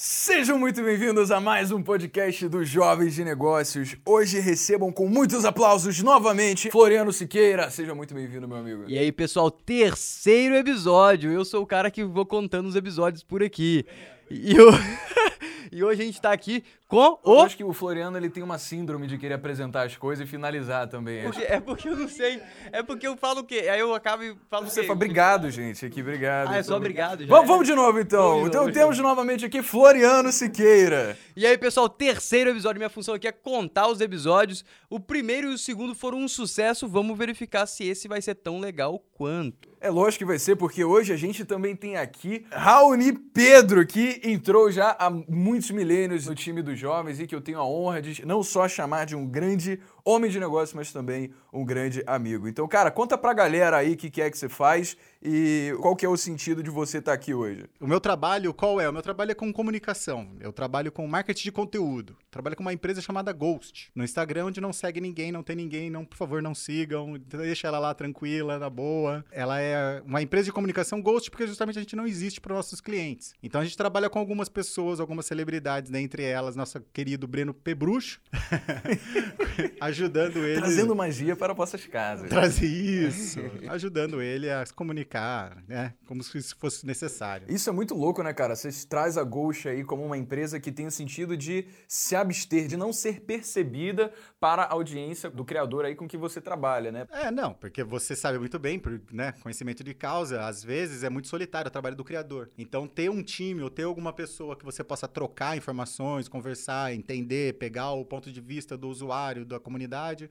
Sejam muito bem-vindos a mais um podcast dos Jovens de Negócios. Hoje recebam com muitos aplausos novamente Floriano Siqueira. Seja muito bem-vindo, meu amigo. E aí, pessoal, terceiro episódio. Eu sou o cara que vou contando os episódios por aqui. E, eu... e hoje a gente tá aqui com o. Eu acho que o Floriano ele tem uma síndrome de querer apresentar as coisas e finalizar também. Porque, é porque eu não sei. É porque eu falo o quê? Aí eu acabo e falo Você o quê? fala, obrigado, gente. Aqui, obrigado. Ah, é só obrigado. Vamos, vamos de novo, então. Então novo, temos novamente aqui Floriano Siqueira. E aí, pessoal, terceiro episódio. Minha função aqui é contar os episódios. O primeiro e o segundo foram um sucesso. Vamos verificar se esse vai ser tão legal quanto. É lógico que vai ser, porque hoje a gente também tem aqui Raoni Pedro, que entrou já há muitos milênios no time dos jovens e que eu tenho a honra de não só chamar de um grande homem de negócio, mas também um grande amigo. Então, cara, conta pra galera aí o que, que é que você faz e qual que é o sentido de você estar aqui hoje. O meu trabalho, qual é? O meu trabalho é com comunicação. Eu trabalho com marketing de conteúdo. Trabalho com uma empresa chamada Ghost. No Instagram, onde não segue ninguém, não tem ninguém, não, por favor, não sigam. Deixa ela lá tranquila, na boa. Ela é uma empresa de comunicação Ghost porque justamente a gente não existe para nossos clientes. Então a gente trabalha com algumas pessoas, algumas celebridades, dentre elas, nosso querido Breno Pebrucho, ajudando ele. Trazendo magia para vossas casas. Trazer isso. ajudando ele a se comunicar, né? Como se isso fosse necessário. Isso é muito louco, né, cara? Você traz a Ghost aí como uma empresa que tem o sentido de se abster, de não ser percebida para a audiência do criador aí com que você trabalha, né? É, não, porque você sabe muito bem, por né, conhecimento de causa, às vezes é muito solitário o trabalho do criador. Então, ter um time ou ter alguma pessoa que você possa trocar informações, conversar, entender, pegar o ponto de vista do usuário, da comunidade,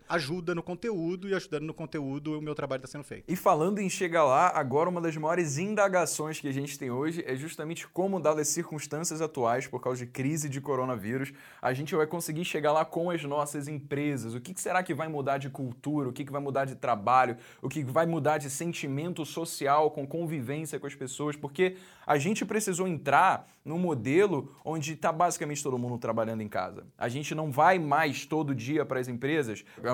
ajuda no conteúdo e ajudando no conteúdo o meu trabalho está sendo feito. E falando em chegar lá, agora uma das maiores indagações que a gente tem hoje é justamente como, dadas as circunstâncias atuais, por causa de crise de coronavírus, a gente vai conseguir chegar lá com as nossas empresas. O que será que vai mudar de cultura? O que vai mudar de trabalho? O que vai mudar de sentimento social, com convivência com as pessoas? Porque a gente precisou entrar num modelo onde está basicamente todo mundo trabalhando em casa. A gente não vai mais todo dia para as empresas,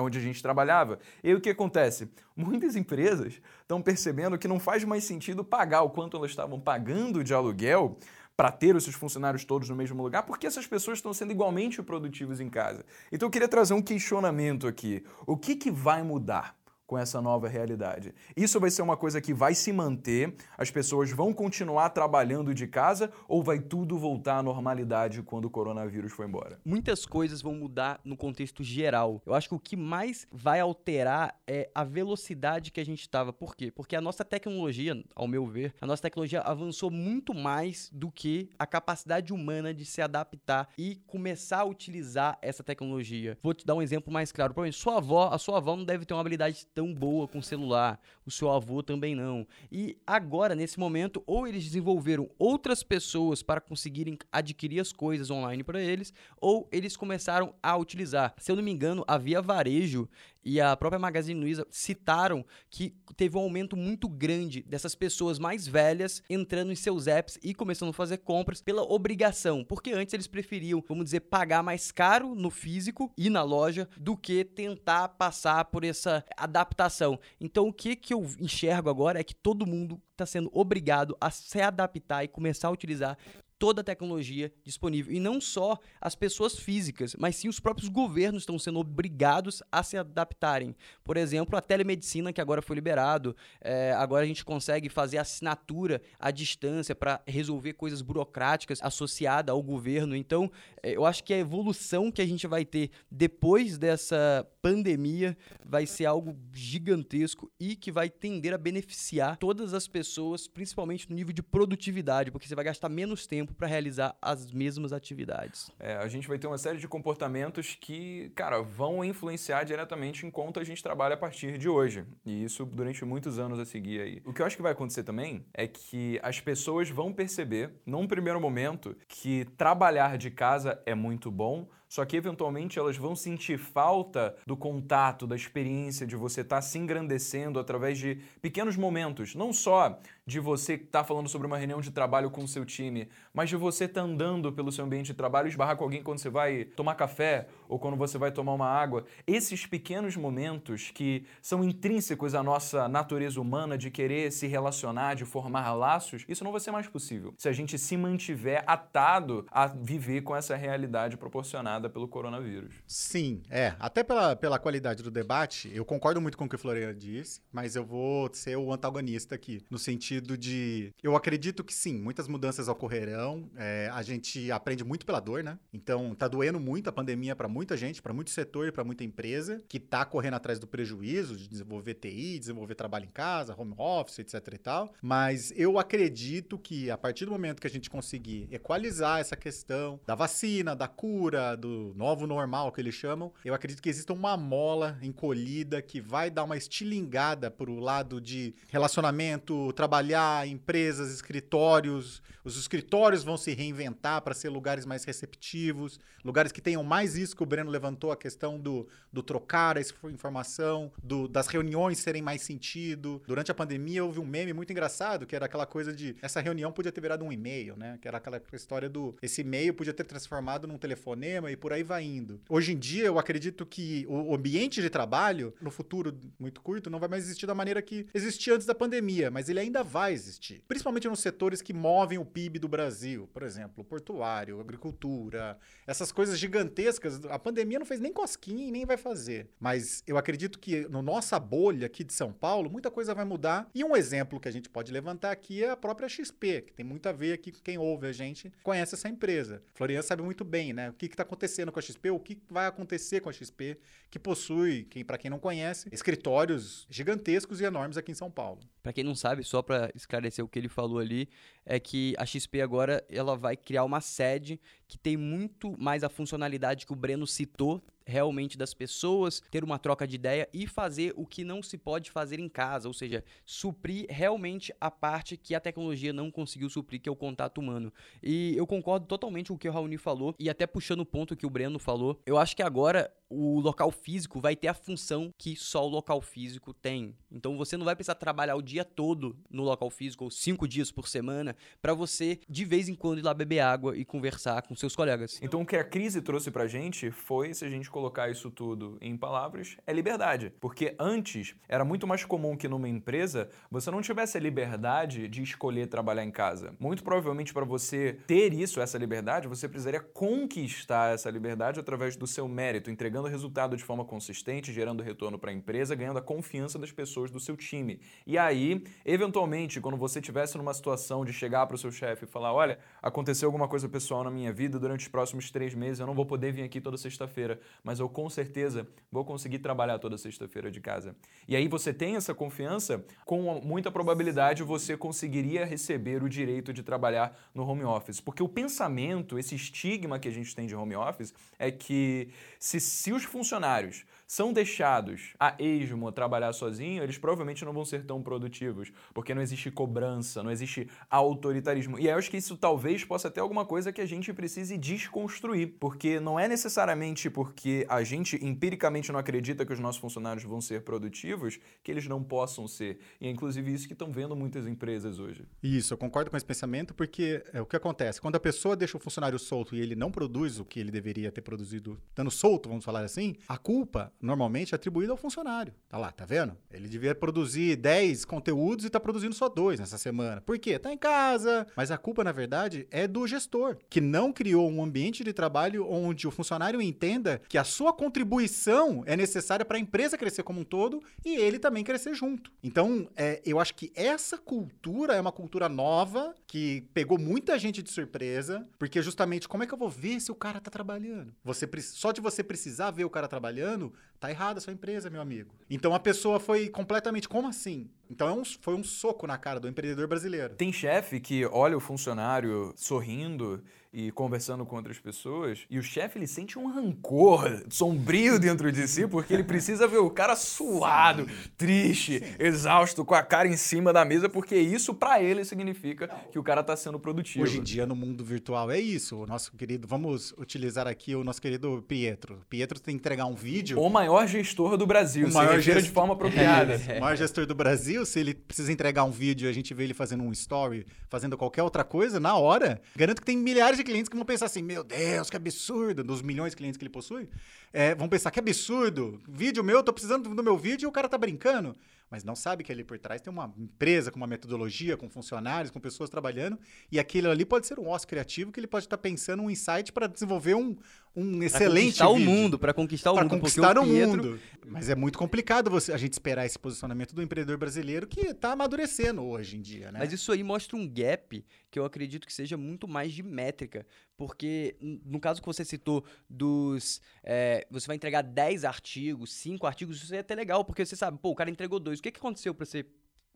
onde a gente trabalhava. E aí o que acontece? Muitas empresas estão percebendo que não faz mais sentido pagar o quanto elas estavam pagando de aluguel para ter os seus funcionários todos no mesmo lugar, porque essas pessoas estão sendo igualmente produtivas em casa. Então eu queria trazer um questionamento aqui. O que, que vai mudar? Com essa nova realidade. Isso vai ser uma coisa que vai se manter, as pessoas vão continuar trabalhando de casa ou vai tudo voltar à normalidade quando o coronavírus for embora? Muitas coisas vão mudar no contexto geral. Eu acho que o que mais vai alterar é a velocidade que a gente estava. Por quê? Porque a nossa tecnologia, ao meu ver, a nossa tecnologia avançou muito mais do que a capacidade humana de se adaptar e começar a utilizar essa tecnologia. Vou te dar um exemplo mais claro. Por exemplo, sua avó, a sua avó não deve ter uma habilidade tão boa com celular, o seu avô também não. E agora, nesse momento, ou eles desenvolveram outras pessoas para conseguirem adquirir as coisas online para eles, ou eles começaram a utilizar. Se eu não me engano, a Via Varejo e a própria Magazine Luiza citaram que teve um aumento muito grande dessas pessoas mais velhas entrando em seus apps e começando a fazer compras pela obrigação, porque antes eles preferiam, vamos dizer, pagar mais caro no físico e na loja do que tentar passar por essa adaptação. Então, o que que eu enxergo agora é que todo mundo está sendo obrigado a se adaptar e começar a utilizar toda a tecnologia disponível. E não só as pessoas físicas, mas sim os próprios governos estão sendo obrigados a se adaptarem. Por exemplo, a telemedicina, que agora foi liberado, é, agora a gente consegue fazer assinatura à distância para resolver coisas burocráticas associadas ao governo. Então, é, eu acho que a evolução que a gente vai ter depois dessa pandemia vai ser algo gigantesco e que vai tender a beneficiar todas as pessoas, principalmente no nível de produtividade, porque você vai gastar menos tempo para realizar as mesmas atividades. É, a gente vai ter uma série de comportamentos que, cara, vão influenciar diretamente enquanto a gente trabalha a partir de hoje. E isso durante muitos anos a seguir aí. O que eu acho que vai acontecer também é que as pessoas vão perceber, num primeiro momento, que trabalhar de casa é muito bom, só que eventualmente elas vão sentir falta do contato, da experiência de você estar tá se engrandecendo através de pequenos momentos, não só de você estar tá falando sobre uma reunião de trabalho com o seu time, mas de você estar tá andando pelo seu ambiente de trabalho esbarrar com alguém quando você vai tomar café ou quando você vai tomar uma água. Esses pequenos momentos que são intrínsecos à nossa natureza humana de querer se relacionar, de formar laços, isso não vai ser mais possível se a gente se mantiver atado a viver com essa realidade proporcionada pelo coronavírus. Sim, é. Até pela, pela qualidade do debate, eu concordo muito com o que o Floriano disse, mas eu vou ser o antagonista aqui, no sentido de. Eu acredito que sim, muitas mudanças ocorrerão. É, a gente aprende muito pela dor, né? Então, tá doendo muito a pandemia para muita gente, para muito setor e para muita empresa, que tá correndo atrás do prejuízo de desenvolver TI, desenvolver trabalho em casa, home office, etc e tal. Mas eu acredito que a partir do momento que a gente conseguir equalizar essa questão da vacina, da cura, do novo normal que eles chamam, eu acredito que exista uma mola encolhida que vai dar uma estilingada pro lado de relacionamento, trabalhar, empresas, escritórios. Os escritórios vão se reinventar para ser lugares mais receptivos, lugares que tenham mais isso que o Breno levantou, a questão do, do trocar essa informação, do, das reuniões serem mais sentido. Durante a pandemia houve um meme muito engraçado, que era aquela coisa de essa reunião podia ter virado um e-mail, né? Que era aquela história do esse e-mail podia ter transformado num telefonema e por aí vai indo. Hoje em dia eu acredito que o ambiente de trabalho, no futuro muito curto, não vai mais existir da maneira que existia antes da pandemia, mas ele ainda vai existir. Principalmente nos setores que movem o PIB do Brasil, por exemplo, portuário, agricultura, essas coisas gigantescas. A pandemia não fez nem cosquinha e nem vai fazer. Mas eu acredito que no nossa bolha aqui de São Paulo, muita coisa vai mudar. E um exemplo que a gente pode levantar aqui é a própria XP, que tem muito a ver aqui com quem ouve a gente, conhece essa empresa. Florian sabe muito bem, né? O que está acontecendo com a XP, o que vai acontecer com a XP, que possui, para quem não conhece, escritórios gigantescos e enormes aqui em São Paulo. Para quem não sabe, só para esclarecer o que ele falou ali, é que a XP agora ela vai criar uma sede que tem muito mais a funcionalidade que o Breno citou realmente das pessoas, ter uma troca de ideia e fazer o que não se pode fazer em casa, ou seja, suprir realmente a parte que a tecnologia não conseguiu suprir, que é o contato humano. E eu concordo totalmente com o que o Raoni falou, e até puxando o ponto que o Breno falou, eu acho que agora o local físico vai ter a função que só o local físico tem. Então você não vai precisar trabalhar o dia todo no local físico, ou cinco dias por semana, para você de vez em quando ir lá beber água e conversar com seus colegas. Então o que a crise trouxe pra gente foi, se a gente colocar isso tudo em palavras, é liberdade. Porque antes era muito mais comum que numa empresa você não tivesse a liberdade de escolher trabalhar em casa. Muito provavelmente para você ter isso, essa liberdade, você precisaria conquistar essa liberdade através do seu mérito, entregando resultado de forma consistente, gerando retorno para a empresa, ganhando a confiança das pessoas do seu time. E aí, eventualmente, quando você estivesse numa situação de chegar para o seu chefe e falar: olha, aconteceu alguma coisa pessoal na minha vida durante os próximos três meses, eu não vou poder vir aqui toda sexta-feira, mas eu com certeza vou conseguir trabalhar toda sexta-feira de casa. E aí você tem essa confiança, com muita probabilidade você conseguiria receber o direito de trabalhar no home office. Porque o pensamento, esse estigma que a gente tem de home office, é que se, se os funcionários são deixados a esmo trabalhar sozinho, eles provavelmente não vão ser tão produtivos, porque não existe cobrança, não existe autoritarismo. E eu acho que isso talvez possa ter alguma coisa que a gente precise desconstruir, porque não é necessariamente porque a gente empiricamente não acredita que os nossos funcionários vão ser produtivos que eles não possam ser. E é inclusive isso que estão vendo muitas empresas hoje. Isso, eu concordo com esse pensamento, porque é o que acontece. Quando a pessoa deixa o funcionário solto e ele não produz o que ele deveria ter produzido, dando solto, vamos falar assim, a culpa normalmente é atribuída ao funcionário. Tá lá, tá vendo? Ele devia produzir 10 conteúdos e tá produzindo só dois nessa semana. Por quê? Tá em casa. Mas a culpa, na verdade, é do gestor, que não criou um ambiente de trabalho onde o funcionário entenda que a sua contribuição é necessária para a empresa crescer como um todo e ele também crescer junto. Então, é, eu acho que essa cultura é uma cultura nova que pegou muita gente de surpresa, porque justamente como é que eu vou ver se o cara tá trabalhando? Você só de você precisar ver o cara trabalhando, tá errada a sua empresa, meu amigo. Então a pessoa foi completamente, como assim? Então é um, foi um soco na cara do empreendedor brasileiro. Tem chefe que olha o funcionário sorrindo e conversando com outras pessoas, e o chefe ele sente um rancor sombrio dentro de si, porque ele precisa ver o cara suado, Sim. triste, Sim. exausto, com a cara em cima da mesa, porque isso para ele significa Não. que o cara tá sendo produtivo. Hoje em dia no mundo virtual é isso. O nosso querido, vamos utilizar aqui o nosso querido Pietro. Pietro tem que entregar um vídeo. O maior gestor do Brasil, o maior gestor de forma apropriada. É. O maior gestor do Brasil Brasil, se ele precisa entregar um vídeo a gente vê ele fazendo um story, fazendo qualquer outra coisa, na hora, garanto que tem milhares de clientes que vão pensar assim: meu Deus, que absurdo, dos milhões de clientes que ele possui, é, vão pensar que absurdo, vídeo meu, tô precisando do meu vídeo e o cara tá brincando mas não sabe que ali por trás tem uma empresa com uma metodologia, com funcionários, com pessoas trabalhando, e aquilo ali pode ser um ócio criativo que ele pode estar pensando um insight para desenvolver um, um excelente conquistar vídeo. o mundo, para conquistar o pra mundo, conquistar o, o Pietro... mundo. Mas é muito complicado você, a gente esperar esse posicionamento do empreendedor brasileiro que está amadurecendo hoje em dia, né? Mas isso aí mostra um gap que eu acredito que seja muito mais de métrica, porque no caso que você citou dos, é, você vai entregar 10 artigos, 5 artigos, isso é até legal, porque você sabe, pô, o cara entregou dois, o que, que aconteceu para você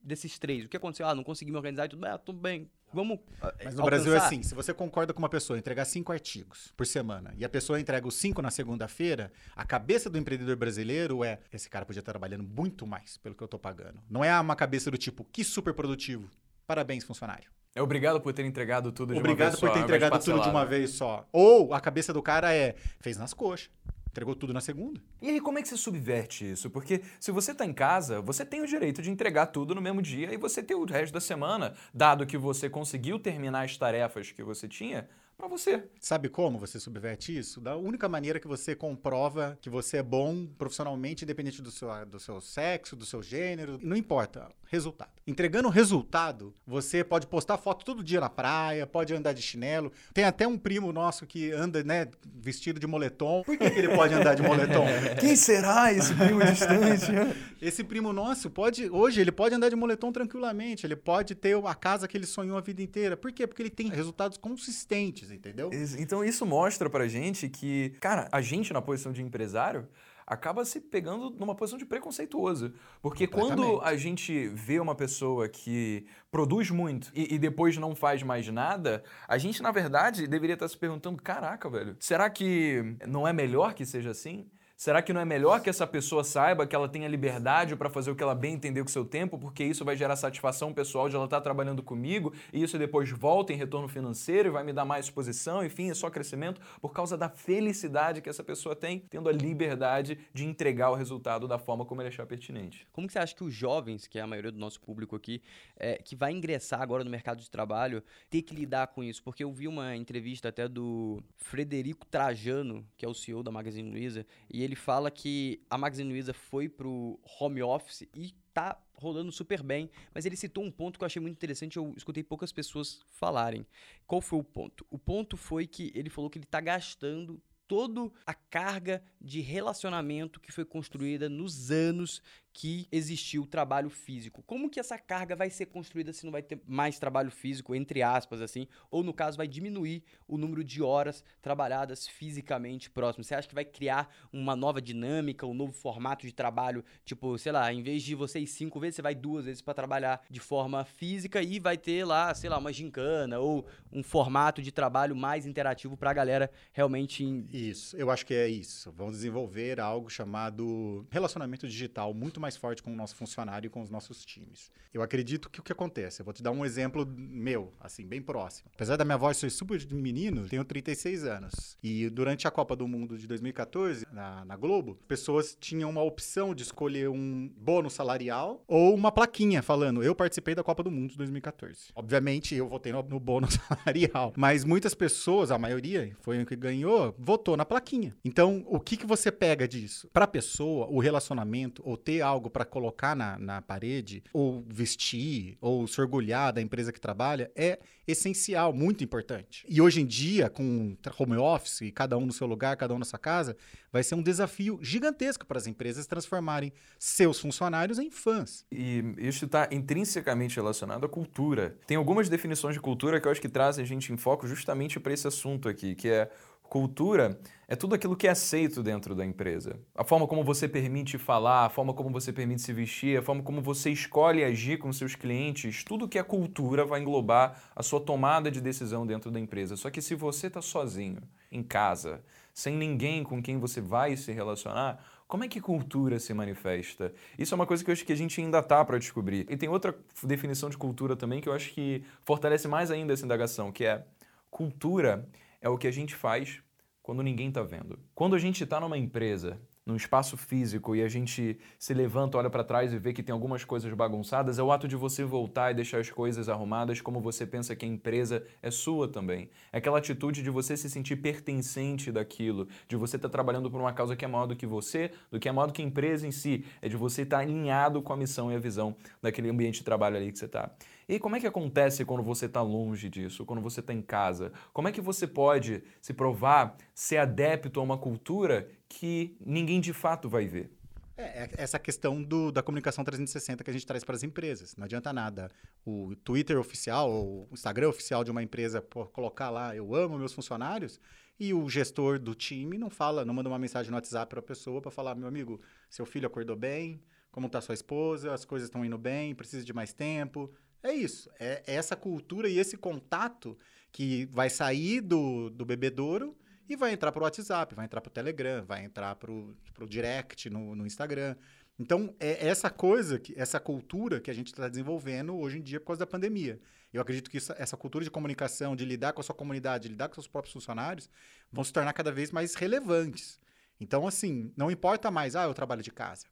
desses três? O que aconteceu? Ah, não consegui me organizar e tudo bem, ah, tudo bem. Vamos. Ah, Mas no alcançar. Brasil é assim: se você concorda com uma pessoa entregar cinco artigos por semana e a pessoa entrega os cinco na segunda-feira, a cabeça do empreendedor brasileiro é: esse cara podia estar trabalhando muito mais pelo que eu estou pagando. Não é uma cabeça do tipo, que super produtivo. Parabéns, funcionário. É obrigado por ter entregado tudo de obrigado uma vez só. Obrigado por ter entregado tudo de uma vez só. Ou a cabeça do cara é: fez nas coxas. Entregou tudo na segunda. E aí, como é que você subverte isso? Porque se você está em casa, você tem o direito de entregar tudo no mesmo dia e você ter o resto da semana, dado que você conseguiu terminar as tarefas que você tinha, para você. Sabe como você subverte isso? Da única maneira que você comprova que você é bom profissionalmente, independente do seu, do seu sexo, do seu gênero, não importa. Resultado. Entregando resultado, você pode postar foto todo dia na praia, pode andar de chinelo. Tem até um primo nosso que anda, né, vestido de moletom. Por que, que ele pode andar de moletom? Quem será esse primo distante? esse primo nosso pode, hoje, ele pode andar de moletom tranquilamente. Ele pode ter a casa que ele sonhou a vida inteira. Por quê? Porque ele tem resultados consistentes entendeu? Então isso mostra pra gente que, cara, a gente na posição de empresário acaba se pegando numa posição de preconceituoso. Porque quando a gente vê uma pessoa que produz muito e, e, depois não faz mais nada, a gente, na verdade, deveria estar se perguntando: caraca, velho, será que não é melhor que seja assim? Será que não é melhor que essa pessoa saiba que ela tenha liberdade para fazer o que ela bem entender com o seu tempo, porque isso vai gerar satisfação pessoal de ela estar tá trabalhando comigo e isso depois volta em retorno financeiro e vai me dar mais exposição, enfim, é só crescimento por causa da felicidade que essa pessoa tem, tendo a liberdade de entregar o resultado da forma como ele achar pertinente. Como que você acha que os jovens, que é a maioria do nosso público aqui, é, que vai ingressar agora no mercado de trabalho, tem que lidar com isso? Porque eu vi uma entrevista até do Frederico Trajano, que é o CEO da Magazine Luiza, e ele fala que a Magazine Luiza foi pro home office e tá rodando super bem, mas ele citou um ponto que eu achei muito interessante, eu escutei poucas pessoas falarem. Qual foi o ponto? O ponto foi que ele falou que ele está gastando toda a carga de relacionamento que foi construída nos anos que existiu trabalho físico. Como que essa carga vai ser construída se não vai ter mais trabalho físico, entre aspas, assim? Ou, no caso, vai diminuir o número de horas trabalhadas fisicamente próximo? Você acha que vai criar uma nova dinâmica, um novo formato de trabalho? Tipo, sei lá, em vez de você ir cinco vezes, você vai duas vezes para trabalhar de forma física e vai ter lá, sei lá, uma gincana ou um formato de trabalho mais interativo para a galera realmente... Isso, eu acho que é isso. Vamos desenvolver algo chamado relacionamento digital muito mais mais forte com o nosso funcionário e com os nossos times. Eu acredito que o que acontece, eu vou te dar um exemplo meu, assim, bem próximo. Apesar da minha voz ser super de menino, tenho 36 anos. E durante a Copa do Mundo de 2014, na, na Globo, pessoas tinham uma opção de escolher um bônus salarial ou uma plaquinha falando, eu participei da Copa do Mundo de 2014. Obviamente, eu votei no, no bônus salarial, mas muitas pessoas, a maioria, foi o que ganhou, votou na plaquinha. Então, o que, que você pega disso? Para a pessoa, o relacionamento ou ter algo para colocar na, na parede, ou vestir, ou se orgulhar da empresa que trabalha, é essencial, muito importante. E hoje em dia, com home office, cada um no seu lugar, cada um na sua casa, vai ser um desafio gigantesco para as empresas transformarem seus funcionários em fãs. E isso está intrinsecamente relacionado à cultura. Tem algumas definições de cultura que eu acho que trazem a gente em foco justamente para esse assunto aqui, que é Cultura é tudo aquilo que é aceito dentro da empresa. A forma como você permite falar, a forma como você permite se vestir, a forma como você escolhe agir com seus clientes, tudo que é cultura vai englobar a sua tomada de decisão dentro da empresa. Só que se você está sozinho, em casa, sem ninguém com quem você vai se relacionar, como é que cultura se manifesta? Isso é uma coisa que eu acho que a gente ainda tá para descobrir. E tem outra definição de cultura também que eu acho que fortalece mais ainda essa indagação, que é cultura é o que a gente faz quando ninguém está vendo. Quando a gente está numa empresa, num espaço físico e a gente se levanta, olha para trás e vê que tem algumas coisas bagunçadas, é o ato de você voltar e deixar as coisas arrumadas como você pensa que a empresa é sua também. É aquela atitude de você se sentir pertencente daquilo, de você estar tá trabalhando por uma causa que é maior do que você, do que é maior do que a empresa em si, é de você estar tá alinhado com a missão e a visão daquele ambiente de trabalho ali que você está. E como é que acontece quando você está longe disso, quando você está em casa? Como é que você pode se provar ser adepto a uma cultura que ninguém de fato vai ver? É, é essa questão do, da comunicação 360 que a gente traz para as empresas. Não adianta nada o Twitter oficial ou o Instagram oficial de uma empresa por colocar lá eu amo meus funcionários e o gestor do time não fala, não manda uma mensagem no WhatsApp para a pessoa para falar, meu amigo, seu filho acordou bem, como está sua esposa, as coisas estão indo bem, precisa de mais tempo, é isso. É, é essa cultura e esse contato que vai sair do, do bebedouro e vai entrar para o WhatsApp, vai entrar para o Telegram, vai entrar para o direct no, no Instagram. Então, é essa coisa, que, essa cultura que a gente está desenvolvendo hoje em dia por causa da pandemia. Eu acredito que isso, essa cultura de comunicação, de lidar com a sua comunidade, de lidar com seus próprios funcionários, vão se tornar cada vez mais relevantes. Então, assim, não importa mais, ah, eu trabalho de casa.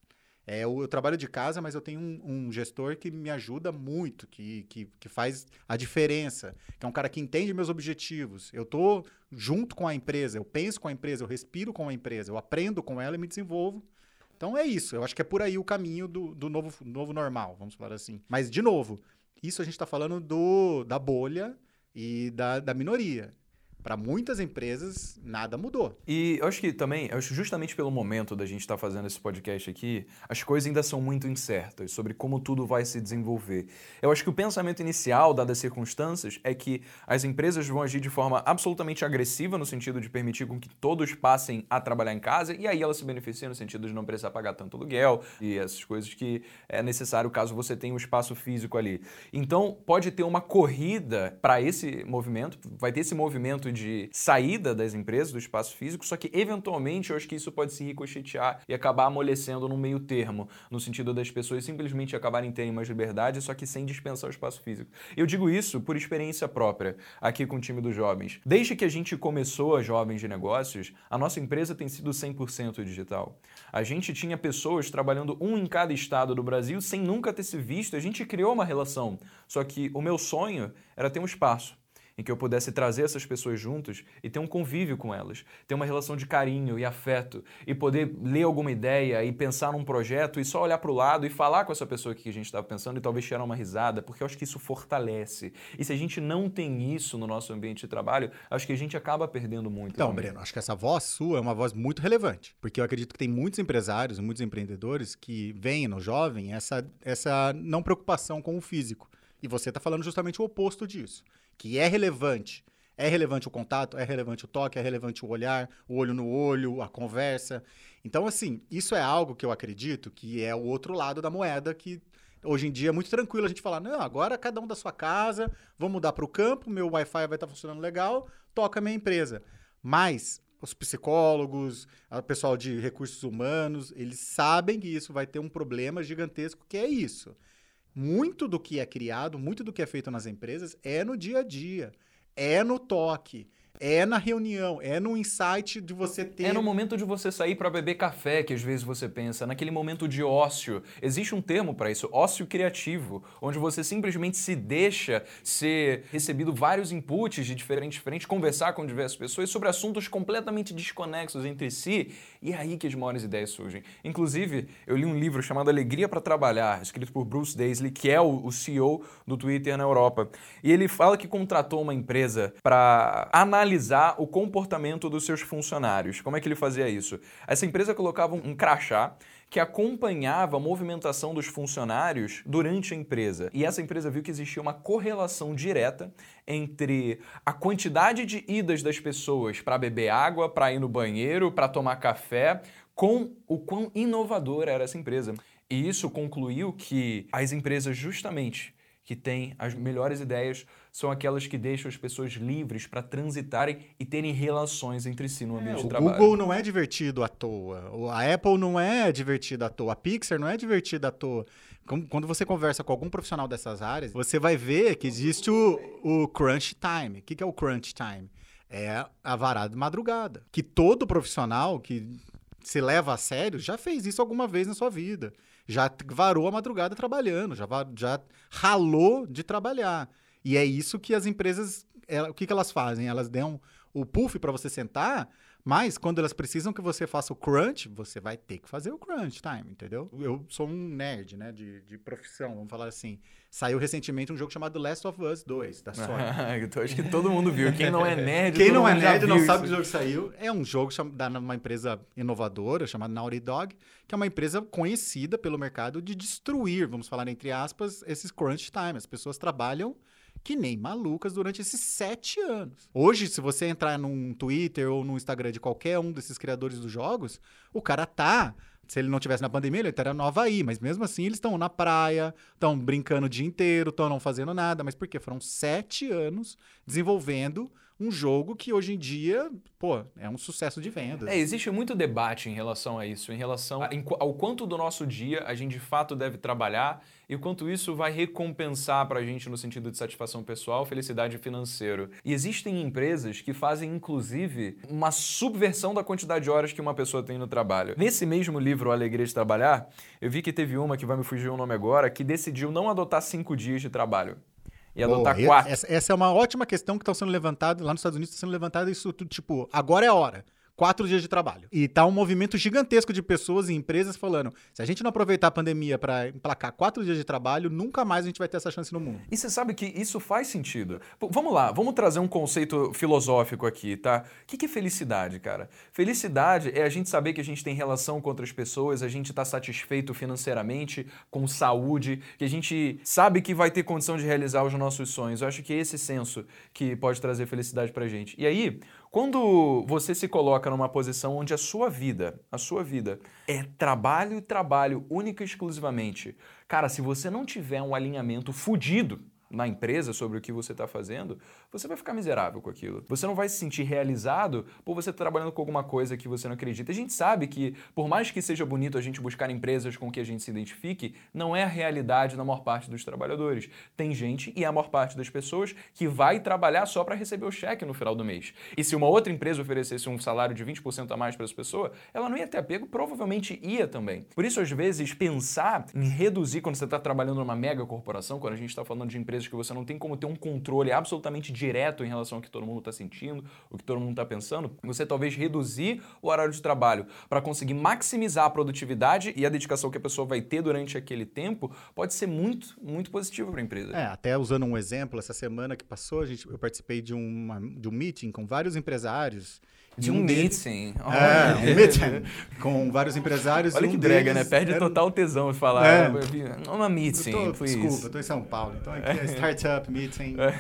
É, eu, eu, trabalho de casa, mas eu tenho um, um, gestor que me ajuda muito, que, que, que, faz a diferença, que é um cara que entende meus objetivos. Eu estou junto com a empresa, eu penso com a empresa, eu respiro com a empresa, eu aprendo com ela e me desenvolvo. Então é isso. Eu acho que é por aí o caminho do, do novo, novo normal, vamos falar assim. Mas, de novo, isso a gente está falando do, da bolha e da, da minoria. Para muitas empresas, nada mudou. E eu acho que também, acho justamente pelo momento da gente estar tá fazendo esse podcast aqui, as coisas ainda são muito incertas sobre como tudo vai se desenvolver. Eu acho que o pensamento inicial, dadas as circunstâncias, é que as empresas vão agir de forma absolutamente agressiva, no sentido de permitir com que todos passem a trabalhar em casa, e aí elas se beneficiam no sentido de não precisar pagar tanto aluguel e essas coisas que é necessário caso você tenha um espaço físico ali. Então, pode ter uma corrida para esse movimento, vai ter esse movimento de saída das empresas, do espaço físico, só que eventualmente eu acho que isso pode se ricochetear e acabar amolecendo no meio termo, no sentido das pessoas simplesmente acabarem tendo mais liberdade, só que sem dispensar o espaço físico. Eu digo isso por experiência própria, aqui com o time dos jovens. Desde que a gente começou a Jovens de Negócios, a nossa empresa tem sido 100% digital. A gente tinha pessoas trabalhando um em cada estado do Brasil sem nunca ter se visto, a gente criou uma relação. Só que o meu sonho era ter um espaço em que eu pudesse trazer essas pessoas juntos e ter um convívio com elas, ter uma relação de carinho e afeto e poder ler alguma ideia e pensar num projeto e só olhar para o lado e falar com essa pessoa que a gente estava pensando e talvez tirar uma risada, porque eu acho que isso fortalece. E se a gente não tem isso no nosso ambiente de trabalho, acho que a gente acaba perdendo muito. Então, também. Breno, acho que essa voz sua é uma voz muito relevante, porque eu acredito que tem muitos empresários, muitos empreendedores que veem no jovem essa, essa não preocupação com o físico. E você está falando justamente o oposto disso que é relevante. É relevante o contato, é relevante o toque, é relevante o olhar, o olho no olho, a conversa. Então, assim, isso é algo que eu acredito que é o outro lado da moeda que hoje em dia é muito tranquilo a gente falar, não, agora cada um da sua casa, vou mudar para o campo, meu Wi-Fi vai estar tá funcionando legal, toca a minha empresa. Mas os psicólogos, o pessoal de recursos humanos, eles sabem que isso vai ter um problema gigantesco, que é isso muito do que é criado, muito do que é feito nas empresas é no dia a dia, é no toque, é na reunião, é no insight de você ter. É no momento de você sair para beber café que às vezes você pensa, naquele momento de ócio. Existe um termo para isso, ócio criativo, onde você simplesmente se deixa ser recebido vários inputs de diferentes frentes, conversar com diversas pessoas sobre assuntos completamente desconexos entre si, e é aí que as maiores ideias surgem. Inclusive, eu li um livro chamado Alegria para Trabalhar, escrito por Bruce Daisley, que é o, CEO do Twitter na Europa. E ele fala que contratou uma empresa para analisar analisar o comportamento dos seus funcionários. Como é que ele fazia isso? Essa empresa colocava um crachá que acompanhava a movimentação dos funcionários durante a empresa. E essa empresa viu que existia uma correlação direta entre a quantidade de idas das pessoas para beber água, para ir no banheiro, para tomar café, com o quão inovadora era essa empresa. E isso concluiu que as empresas justamente que têm as melhores ideias são aquelas que deixam as pessoas livres para transitarem e terem relações entre si no é, ambiente é, de trabalho. O Google não é divertido à toa, a Apple não é divertida à toa, a Pixar não é divertida à toa. Quando você conversa com algum profissional dessas áreas, você vai ver que existe o, o crunch time. O que é o crunch time? É a varada de madrugada. Que todo profissional que se leva a sério já fez isso alguma vez na sua vida. Já varou a madrugada trabalhando, já, já ralou de trabalhar. E é isso que as empresas, ela, o que, que elas fazem? Elas dão o puff para você sentar, mas quando elas precisam que você faça o crunch, você vai ter que fazer o crunch time, entendeu? Eu sou um nerd, né, de, de profissão, vamos falar assim. Saiu recentemente um jogo chamado Last of Us 2, da Sony. então, acho que todo mundo viu. Quem não é nerd, Quem não é nerd não sabe que jogo saiu. É um jogo da uma empresa inovadora chamada Naughty Dog, que é uma empresa conhecida pelo mercado de destruir, vamos falar entre aspas, esses crunch time. As pessoas trabalham que nem malucas durante esses sete anos. Hoje, se você entrar num Twitter ou no Instagram de qualquer um desses criadores dos jogos, o cara tá. Se ele não tivesse na pandemia, ele estaria no Havaí, mas mesmo assim eles estão na praia, estão brincando o dia inteiro, estão não fazendo nada. Mas por quê? Foram sete anos desenvolvendo um jogo que hoje em dia, pô, é um sucesso de vendas. É, existe muito debate em relação a isso, em relação ao quanto do nosso dia a gente de fato deve trabalhar e quanto isso vai recompensar para a gente no sentido de satisfação pessoal, felicidade financeiro. E existem empresas que fazem, inclusive, uma subversão da quantidade de horas que uma pessoa tem no trabalho. Nesse mesmo livro, Alegria de Trabalhar, eu vi que teve uma, que vai me fugir o nome agora, que decidiu não adotar cinco dias de trabalho e adotar oh, quatro. Essa, essa, é uma ótima questão que está sendo levantada lá nos Estados Unidos, está sendo levantada isso tudo, tipo, agora é a hora quatro dias de trabalho. E tá um movimento gigantesco de pessoas e empresas falando: se a gente não aproveitar a pandemia para emplacar quatro dias de trabalho, nunca mais a gente vai ter essa chance no mundo. E você sabe que isso faz sentido. P vamos lá, vamos trazer um conceito filosófico aqui, tá? O que, que é felicidade, cara? Felicidade é a gente saber que a gente tem relação com outras pessoas, a gente tá satisfeito financeiramente, com saúde, que a gente sabe que vai ter condição de realizar os nossos sonhos. Eu acho que é esse senso que pode trazer felicidade pra gente. E aí, quando você se coloca numa posição onde a sua vida, a sua vida é trabalho e trabalho única e exclusivamente, cara, se você não tiver um alinhamento fudido na empresa sobre o que você está fazendo, você vai ficar miserável com aquilo. Você não vai se sentir realizado por você estar tá trabalhando com alguma coisa que você não acredita. A gente sabe que, por mais que seja bonito a gente buscar empresas com que a gente se identifique, não é a realidade na maior parte dos trabalhadores. Tem gente, e a maior parte das pessoas, que vai trabalhar só para receber o cheque no final do mês. E se uma outra empresa oferecesse um salário de 20% a mais para essa pessoa, ela não ia ter apego, provavelmente ia também. Por isso, às vezes, pensar em reduzir quando você está trabalhando numa mega corporação, quando a gente está falando de empresas que você não tem como ter um controle absolutamente direto em relação ao que todo mundo está sentindo, o que todo mundo está pensando, você talvez reduzir o horário de trabalho para conseguir maximizar a produtividade e a dedicação que a pessoa vai ter durante aquele tempo, pode ser muito, muito positivo para a empresa. É, até usando um exemplo, essa semana que passou, a gente, eu participei de, uma, de um meeting com vários empresários de um, meeting. É, um meeting. com vários empresários. Olha um que brega, né? Perde era... total tesão de falar. É. Uma meeting. Eu tô, desculpa, eu tô em São Paulo. Então aqui é startup, meeting, é.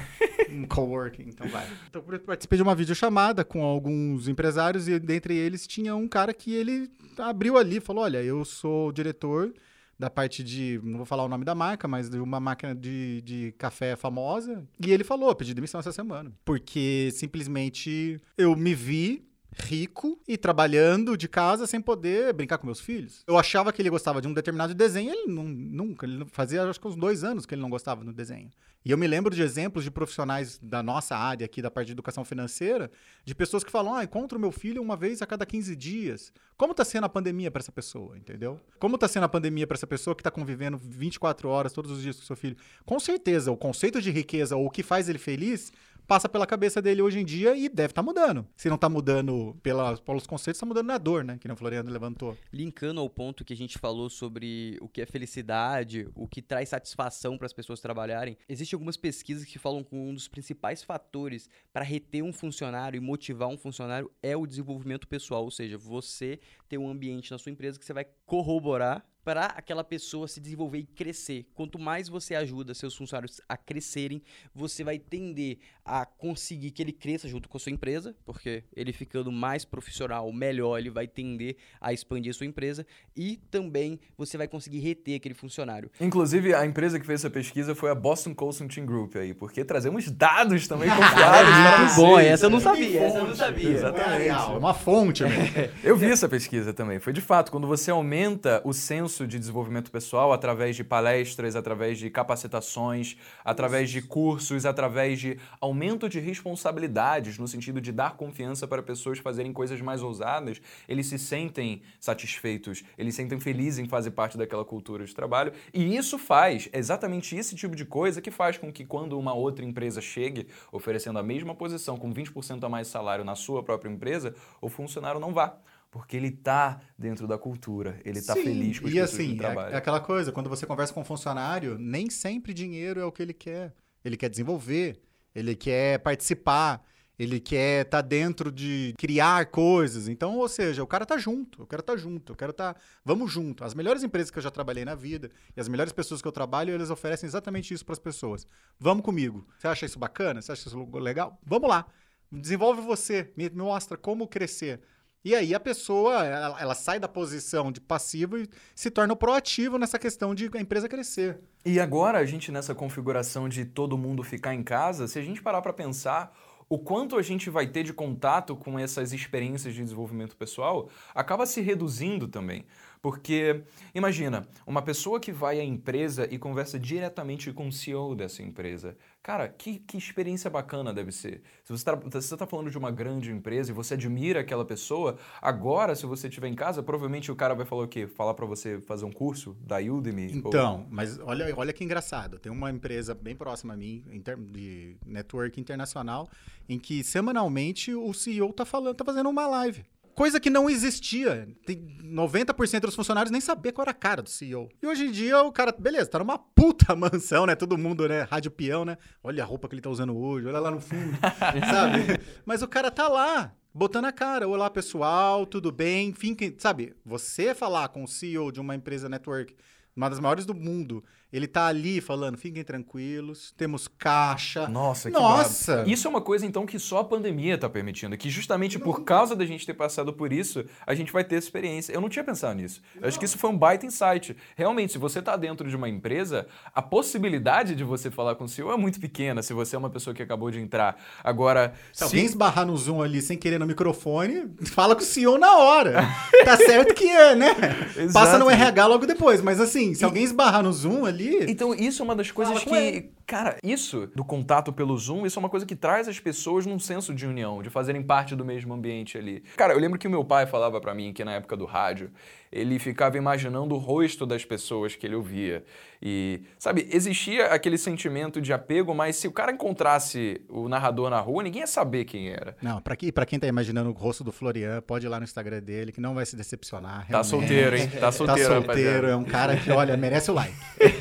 um coworking. Então vai. Então participei de uma videochamada com alguns empresários e dentre eles tinha um cara que ele abriu ali falou: Olha, eu sou diretor da parte de, não vou falar o nome da marca, mas de uma máquina de, de café famosa. E ele falou, pedi demissão essa semana. Porque simplesmente eu me vi rico e trabalhando de casa sem poder brincar com meus filhos. Eu achava que ele gostava de um determinado desenho, ele não, nunca, ele fazia acho que uns dois anos que ele não gostava do desenho. E eu me lembro de exemplos de profissionais da nossa área aqui, da parte de educação financeira, de pessoas que falam, ah, encontro meu filho uma vez a cada 15 dias. Como está sendo a pandemia para essa pessoa, entendeu? Como está sendo a pandemia para essa pessoa que está convivendo 24 horas todos os dias com seu filho? Com certeza, o conceito de riqueza ou o que faz ele feliz passa pela cabeça dele hoje em dia e deve estar tá mudando. Se não está mudando pela, pelos conceitos, está mudando na dor, né? Que o Floriano levantou. Linkando ao ponto que a gente falou sobre o que é felicidade, o que traz satisfação para as pessoas trabalharem, existem algumas pesquisas que falam que um dos principais fatores para reter um funcionário e motivar um funcionário é o desenvolvimento pessoal, ou seja, você ter um ambiente na sua empresa que você vai corroborar para aquela pessoa se desenvolver e crescer. Quanto mais você ajuda seus funcionários a crescerem, você vai tender a conseguir que ele cresça junto com a sua empresa, porque ele ficando mais profissional, melhor, ele vai tender a expandir a sua empresa e também você vai conseguir reter aquele funcionário. Inclusive, a empresa que fez essa pesquisa foi a Boston Consulting Group aí, porque trazemos dados também confiáveis. ah, muito bom, essa eu não sabia, essa eu não sabia. Exatamente. É uma fonte. eu vi essa pesquisa também. Foi de fato, quando você aumenta o senso começo de desenvolvimento pessoal através de palestras, através de capacitações, através de cursos, através de aumento de responsabilidades, no sentido de dar confiança para pessoas fazerem coisas mais ousadas, eles se sentem satisfeitos, eles se sentem felizes em fazer parte daquela cultura de trabalho. E isso faz, é exatamente esse tipo de coisa que faz com que quando uma outra empresa chegue oferecendo a mesma posição com 20% a mais salário na sua própria empresa, o funcionário não vá porque ele está dentro da cultura, ele está feliz com as e assim, que trabalham. É, é aquela coisa, quando você conversa com um funcionário, nem sempre dinheiro é o que ele quer. Ele quer desenvolver, ele quer participar, ele quer estar tá dentro de criar coisas. Então, ou seja, o cara tá junto, quero estar tá junto, quero estar. Tá, vamos junto. As melhores empresas que eu já trabalhei na vida e as melhores pessoas que eu trabalho, eles oferecem exatamente isso para as pessoas. Vamos comigo. Você acha isso bacana? Você acha isso legal? Vamos lá. Desenvolve você, me mostra como crescer. E aí a pessoa, ela, ela, sai da posição de passivo e se torna proativo nessa questão de a empresa crescer. E agora a gente nessa configuração de todo mundo ficar em casa, se a gente parar para pensar, o quanto a gente vai ter de contato com essas experiências de desenvolvimento pessoal acaba se reduzindo também. Porque, imagina, uma pessoa que vai à empresa e conversa diretamente com o CEO dessa empresa. Cara, que, que experiência bacana deve ser. Se você está tá falando de uma grande empresa e você admira aquela pessoa, agora, se você estiver em casa, provavelmente o cara vai falar o quê? Falar para você fazer um curso da Udemy? Então, ou... mas olha, olha que engraçado. Tem uma empresa bem próxima a mim, de network internacional, em que semanalmente o CEO está falando, tá fazendo uma live. Coisa que não existia. Tem 90% dos funcionários nem sabia qual era a cara do CEO. E hoje em dia o cara, beleza, tá numa puta mansão, né? Todo mundo, né? Rádio peão, né? Olha a roupa que ele tá usando hoje, olha lá no fundo, sabe? Mas o cara tá lá, botando a cara. Olá, pessoal, tudo bem? Enfim, sabe? Você falar com o CEO de uma empresa network, uma das maiores do mundo, ele tá ali falando, fiquem tranquilos, temos caixa. Nossa, que Nossa! Isso é uma coisa, então, que só a pandemia tá permitindo. Que justamente por causa da gente ter passado por isso, a gente vai ter essa experiência. Eu não tinha pensado nisso. Eu acho que isso foi um baita insight. Realmente, se você tá dentro de uma empresa, a possibilidade de você falar com o CEO é muito pequena, se você é uma pessoa que acabou de entrar. Agora. Se, se... alguém esbarrar no Zoom ali sem querer no microfone, fala com o CEO na hora. tá certo que é, né? Passa no RH logo depois. Mas assim, se alguém esbarrar no Zoom ali ali. Então, isso é uma das coisas que. Cara, isso do contato pelo Zoom, isso é uma coisa que traz as pessoas num senso de união, de fazerem parte do mesmo ambiente ali. Cara, eu lembro que o meu pai falava para mim que na época do rádio, ele ficava imaginando o rosto das pessoas que ele ouvia. E, sabe, existia aquele sentimento de apego, mas se o cara encontrasse o narrador na rua, ninguém ia saber quem era. Não, pra, que, pra quem tá imaginando o rosto do Florian, pode ir lá no Instagram dele, que não vai se decepcionar. Realmente. Tá solteiro, hein? Tá solteiro, Tá solteiro, é um cara que, olha, merece o like.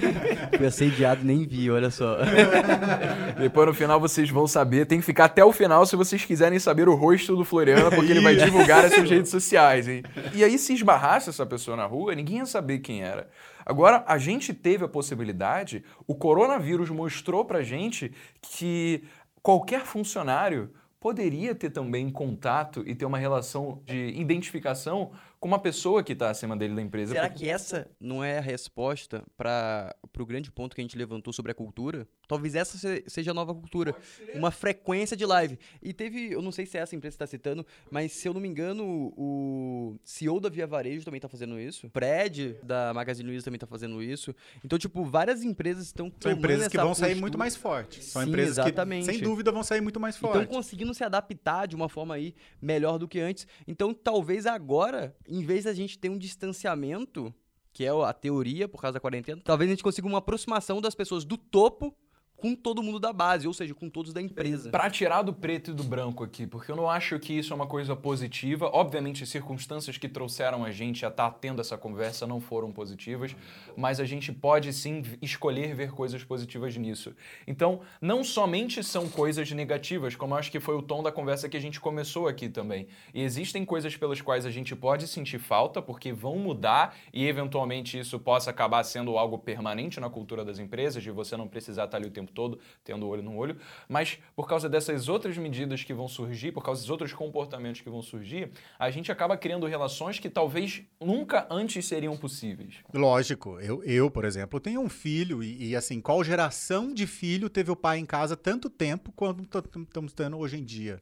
Fui assediado, nem vi, olha só. Depois no final vocês vão saber. Tem que ficar até o final se vocês quiserem saber o rosto do Floriano, porque ele vai divulgar as suas redes sociais, hein? E aí, se esbarrasse essa pessoa na rua, ninguém ia saber quem era. Agora, a gente teve a possibilidade, o coronavírus mostrou pra gente que qualquer funcionário poderia ter também contato e ter uma relação de identificação com uma pessoa que está acima dele da empresa. Será porque... que essa não é a resposta para o grande ponto que a gente levantou sobre a cultura? Talvez essa seja a nova cultura. Uma frequência de live. E teve, eu não sei se é essa empresa que está citando, mas se eu não me engano, o CEO da Via Varejo também está fazendo isso. O Pred da Magazine Luiza também está fazendo isso. Então, tipo, várias empresas estão São empresas que vão postura. sair muito mais fortes. São Sim, empresas exatamente. que, sem dúvida, vão sair muito mais fortes. Estão conseguindo se adaptar de uma forma aí melhor do que antes. Então, talvez agora em vez da gente ter um distanciamento, que é a teoria por causa da quarentena, talvez a gente consiga uma aproximação das pessoas do topo com todo mundo da base, ou seja, com todos da empresa. Para tirar do preto e do branco aqui, porque eu não acho que isso é uma coisa positiva. Obviamente, as circunstâncias que trouxeram a gente a estar tá tendo essa conversa não foram positivas, mas a gente pode sim escolher ver coisas positivas nisso. Então, não somente são coisas negativas, como acho que foi o tom da conversa que a gente começou aqui também. E existem coisas pelas quais a gente pode sentir falta, porque vão mudar e eventualmente isso possa acabar sendo algo permanente na cultura das empresas, de você não precisar estar ali o tempo tempo todo, tendo olho no olho, mas por causa dessas outras medidas que vão surgir, por causa dos outros comportamentos que vão surgir, a gente acaba criando relações que talvez nunca antes seriam possíveis. Lógico. Eu, eu por exemplo, tenho um filho e, e assim, qual geração de filho teve o pai em casa tanto tempo quanto estamos tendo hoje em dia?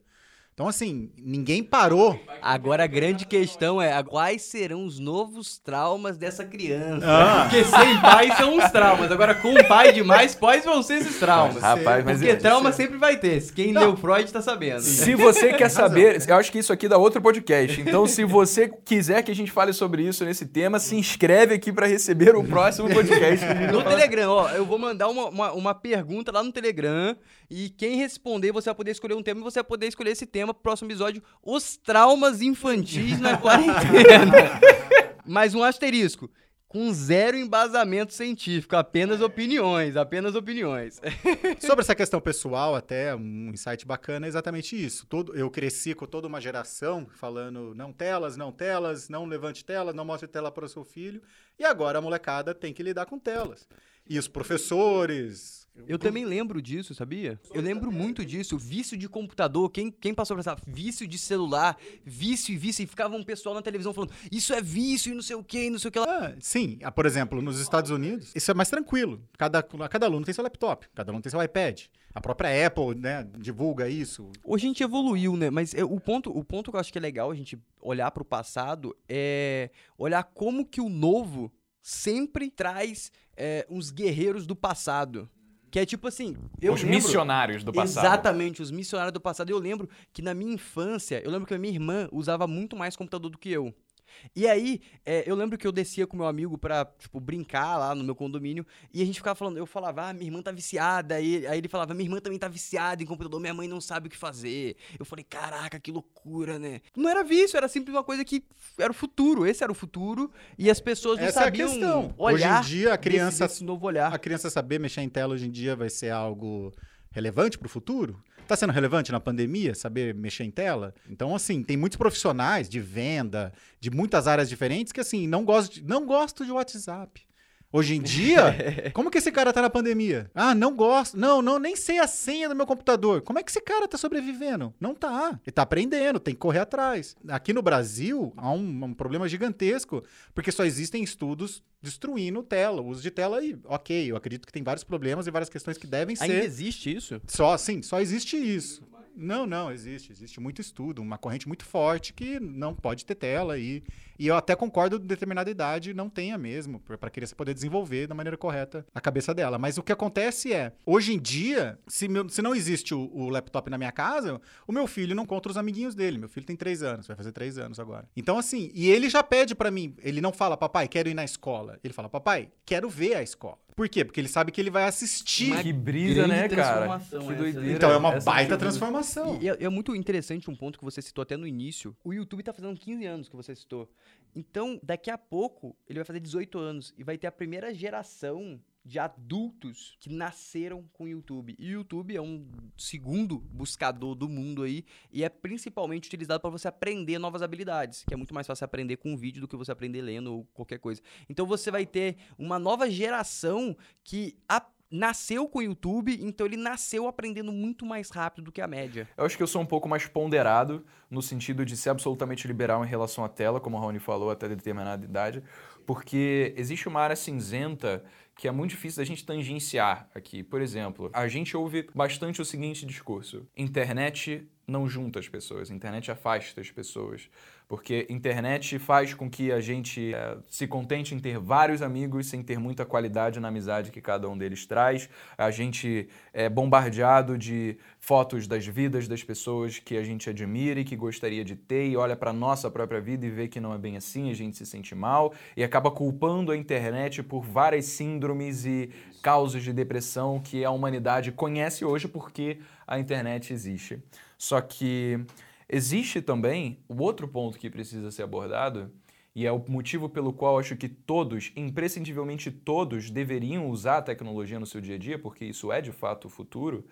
Então, assim, ninguém parou. Agora a grande questão é quais serão os novos traumas dessa criança? Ah. Porque sem pai são os traumas. Agora, com pai demais, quais vão ser esses traumas? Rapaz, mas Porque é- trauma sempre vai ter. Quem leu Freud tá sabendo. Se você quer saber, eu acho que isso aqui dá outro podcast. Então, se você quiser que a gente fale sobre isso nesse tema, se inscreve aqui para receber o próximo podcast. No Telegram, ó, eu vou mandar uma, uma, uma pergunta lá no Telegram e quem responder, você vai poder escolher um tema e você vai poder escolher esse tema pro próximo episódio, os traumas infantis na quarentena. Mais um asterisco. Com zero embasamento científico, apenas opiniões, apenas opiniões. Sobre essa questão pessoal, até um insight bacana é exatamente isso. Todo, eu cresci com toda uma geração falando não telas, não telas, não levante telas, não mostre tela para o seu filho. E agora a molecada tem que lidar com telas. E os professores. Eu também lembro disso, sabia? Eu lembro muito disso. Vício de computador. Quem, quem passou por essa? Vício de celular. Vício e vício. E ficava um pessoal na televisão falando: Isso é vício e não sei o que, não sei o que lá. Ah, sim, ah, por exemplo, nos Estados Unidos, isso é mais tranquilo. Cada, cada aluno tem seu laptop, cada aluno tem seu iPad. A própria Apple, né, divulga isso. Hoje a gente evoluiu, né? Mas é, o, ponto, o ponto que eu acho que é legal a gente olhar para o passado é olhar como que o novo sempre traz é, uns guerreiros do passado. Que é tipo assim. Eu Os lembro- missionários do passado. Exatamente, os missionários do passado. Eu lembro que na minha infância, eu lembro que a minha irmã usava muito mais computador do que eu. E aí, é, eu lembro que eu descia com meu amigo pra, tipo, brincar lá no meu condomínio, e a gente ficava falando, eu falava, ah, minha irmã tá viciada, aí, aí ele falava, minha irmã também tá viciada em computador, minha mãe não sabe o que fazer. Eu falei, caraca, que loucura, né? Não era vício, era simples uma coisa que era o futuro, esse era o futuro, e as pessoas não Essa é a sabiam questão. olhar Hoje em dia, a desse- criança- desse novo olhar. A criança saber mexer em tela hoje em dia vai ser algo relevante para o futuro? Tá sendo relevante na pandemia saber mexer em tela? Então, assim, tem muitos profissionais de venda, de muitas áreas diferentes, que assim, não gosto de, não gosto de WhatsApp. Hoje em dia, como que esse cara tá na pandemia? Ah, não gosto. Não, não, nem sei a senha do meu computador. Como é que esse cara tá sobrevivendo? Não tá. Ele tá aprendendo, tem que correr atrás. Aqui no Brasil, há um, um problema gigantesco, porque só existem estudos destruindo tela, o uso de tela aí. Ok, eu acredito que tem vários problemas e várias questões que devem Ainda ser. existe isso? Só, sim, só existe isso. Não, não, existe. Existe muito estudo, uma corrente muito forte que não pode ter tela. E, e eu até concordo de determinada idade não tenha mesmo, para a criança poder desenvolver da maneira correta a cabeça dela. Mas o que acontece é, hoje em dia, se, meu- se não existe o, o laptop na minha casa, o meu filho não encontra os amiguinhos dele. Meu filho tem três anos, vai fazer três anos agora. Então, assim, e ele já pede para mim, ele não fala, papai, quero ir na escola. Ele fala, papai, quero ver a escola. Por quê? Porque ele sabe que ele vai assistir. Que brisa, né, cara? transformação Que essa, doideira. né? Então é uma Essa baita transformação. E é, é muito interessante um ponto que você citou até no início. O YouTube tá fazendo 15 anos que você citou. Então, daqui a pouco, ele vai fazer 18 anos e vai ter a primeira geração de adultos que nasceram com o YouTube. E o YouTube é um segundo buscador do mundo aí e é principalmente utilizado para você aprender novas habilidades, que é muito mais fácil aprender com um vídeo do que você aprender lendo ou qualquer coisa. Então você vai ter uma nova geração que a- nasceu com o YouTube, então ele nasceu aprendendo muito mais rápido do que a média. Eu acho que eu sou um pouco mais ponderado no sentido de ser absolutamente liberal em relação à tela, como a Rony falou, até determinada idade, porque existe uma área cinzenta que é muito difícil da gente tangenciar aqui. Por exemplo, a gente ouve bastante o seguinte discurso: internet não junta as pessoas, internet afasta as pessoas. Porque internet faz com que a gente eh, se contente em ter vários amigos sem ter muita qualidade na amizade que cada um deles traz. A gente é bombardeado de fotos das vidas das pessoas que a gente admira e que gostaria de ter e olha para nossa própria vida e vê que não é bem assim, a gente se sente mal e acaba culpando a internet por várias síndromes e causas de depressão que a humanidade conhece hoje porque a internet existe. Só que existe também o outro ponto que precisa ser abordado, e é o motivo pelo qual acho que todos, imprescindivelmente todos, deveriam usar a tecnologia no seu dia a dia, porque isso é de fato o futuro,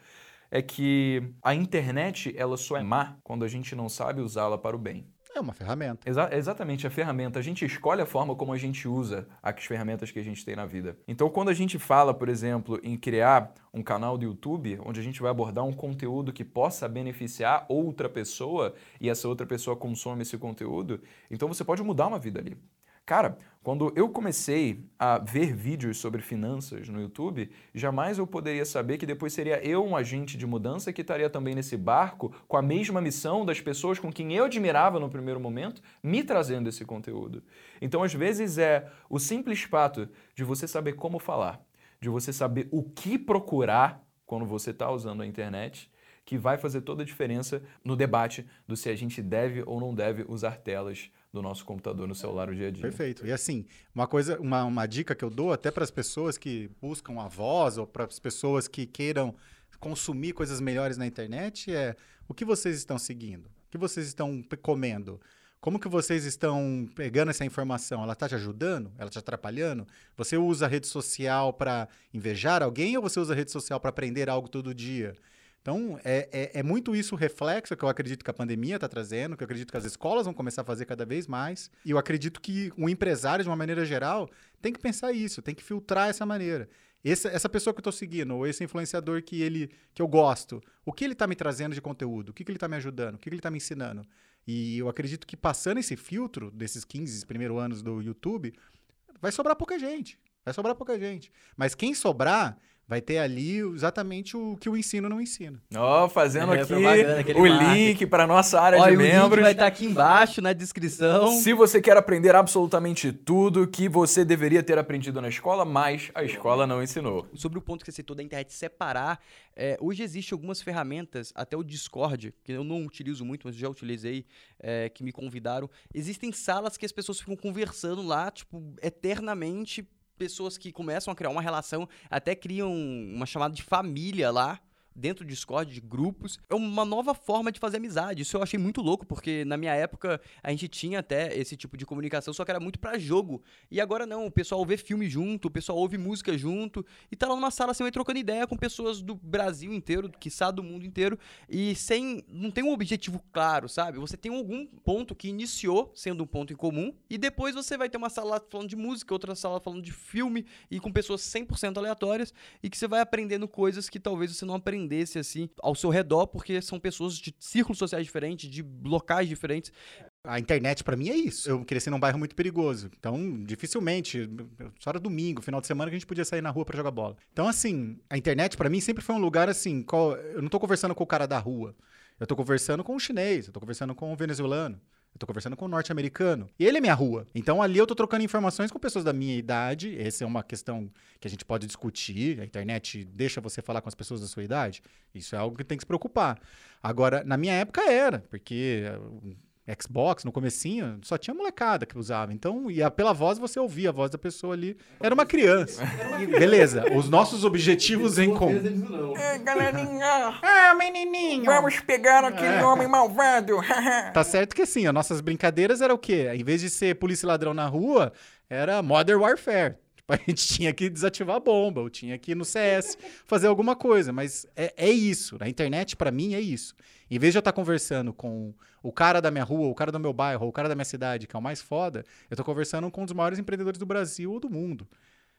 é que a internet ela só é má quando a gente não sabe usá-la para o bem. É uma ferramenta. Exa- exatamente, a ferramenta. A gente escolhe a forma como a gente usa as ferramentas que a gente tem na vida. Então, quando a gente fala, por exemplo, em criar um canal do YouTube, onde a gente vai abordar um conteúdo que possa beneficiar outra pessoa e essa outra pessoa consome esse conteúdo, então você pode mudar uma vida ali. Cara, quando eu comecei a ver vídeos sobre finanças no YouTube, jamais eu poderia saber que depois seria eu um agente de mudança que estaria também nesse barco com a mesma missão das pessoas com quem eu admirava no primeiro momento, me trazendo esse conteúdo. Então, às vezes, é o simples fato de você saber como falar, de você saber o que procurar quando você está usando a internet, que vai fazer toda a diferença no debate do se a gente deve ou não deve usar telas do nosso computador no celular o dia a dia. Perfeito. E assim, uma coisa, uma, uma dica que eu dou até para as pessoas que buscam a voz ou para as pessoas que queiram consumir coisas melhores na internet é o que vocês estão seguindo, o que vocês estão comendo. Como que vocês estão pegando essa informação? Ela está te ajudando? Ela te atrapalhando? Você usa a rede social para invejar alguém ou você usa a rede social para aprender algo todo dia? Então, é, é, é, muito isso o reflexo que eu acredito que a pandemia está trazendo, que eu acredito que as escolas vão começar a fazer cada vez mais. E eu acredito que o empresário, de uma maneira geral, tem que pensar isso, tem que filtrar essa maneira. Esse, essa pessoa que eu estou seguindo, ou esse influenciador que, ele, que eu gosto, o que ele está me trazendo de conteúdo? O que, que ele está me ajudando? O que, que ele está me ensinando? E eu acredito que passando esse filtro desses 15 primeiros anos do YouTube, vai sobrar pouca gente. Vai sobrar pouca gente. Mas quem sobrar vai ter ali exatamente o que o ensino não ensina. Ó, oh, fazendo é, aqui o link para nossa área de membros. vai estar tá aqui embaixo na descrição. Se você quer aprender absolutamente tudo que você deveria ter aprendido na escola, mas a escola não ensinou. Sobre o ponto que você citou da internet separar, é, hoje existem algumas ferramentas, até o Discord, que eu não utilizo muito, mas já utilizei, é, que me convidaram. Existem salas que as pessoas ficam conversando lá, tipo, eternamente pessoas que começam a criar uma relação, até criam uma chamada de família lá dentro do Discord, de grupos. É uma nova forma de fazer amizade. Isso eu achei muito louco, porque na minha época a gente tinha até esse tipo de comunicação, só que era muito para jogo. E agora não, o pessoal vê filme junto, o pessoal ouve música junto, e tá lá numa sala assim, trocando ideia com pessoas do Brasil inteiro, do quiçá do mundo inteiro, e sem. não tem um objetivo claro, sabe? Você tem algum ponto que iniciou sendo um ponto em comum, e depois você vai ter uma sala falando de música, outra sala falando de filme, e com pessoas 100% aleatórias, e que você vai aprendendo coisas que talvez você não aprendeu aprendesse assim ao seu redor, porque são pessoas de círculos sociais diferentes, de locais diferentes. A internet para mim é isso. Eu cresci num bairro muito perigoso. Então, dificilmente, só era domingo, final de semana que a gente podia sair na rua para jogar bola. Então, assim, a internet para mim sempre foi um lugar assim, qual, eu não tô conversando com o cara da rua. Eu tô conversando com o chinês, eu tô conversando com o venezuelano. Eu tô conversando com um norte-americano. E ele é minha rua. Então ali eu tô trocando informações com pessoas da minha idade. Essa é uma questão que a gente pode discutir. A internet deixa você falar com as pessoas da sua idade. Isso é algo que tem que se preocupar. Agora, na minha época era, porque Xbox, no comecinho, só tinha molecada que usava. Então, e pela voz você ouvia a voz da pessoa ali. Era uma criança. Beleza, os nossos objetivos em comum. É, galerinha. Ah, menininho. Vamos pegar aquele é. homem malvado. tá certo que assim, as nossas brincadeiras era o quê? Em vez de ser polícia e ladrão na rua, era Modern Warfare. Tipo, a gente tinha que desativar a bomba, ou tinha que ir no CS fazer alguma coisa. Mas é, é isso. Na internet, para mim, é isso. Em vez de eu estar conversando com o cara da minha rua, o cara do meu bairro, o cara da minha cidade, que é o mais foda, eu estou conversando com um dos maiores empreendedores do Brasil ou do mundo.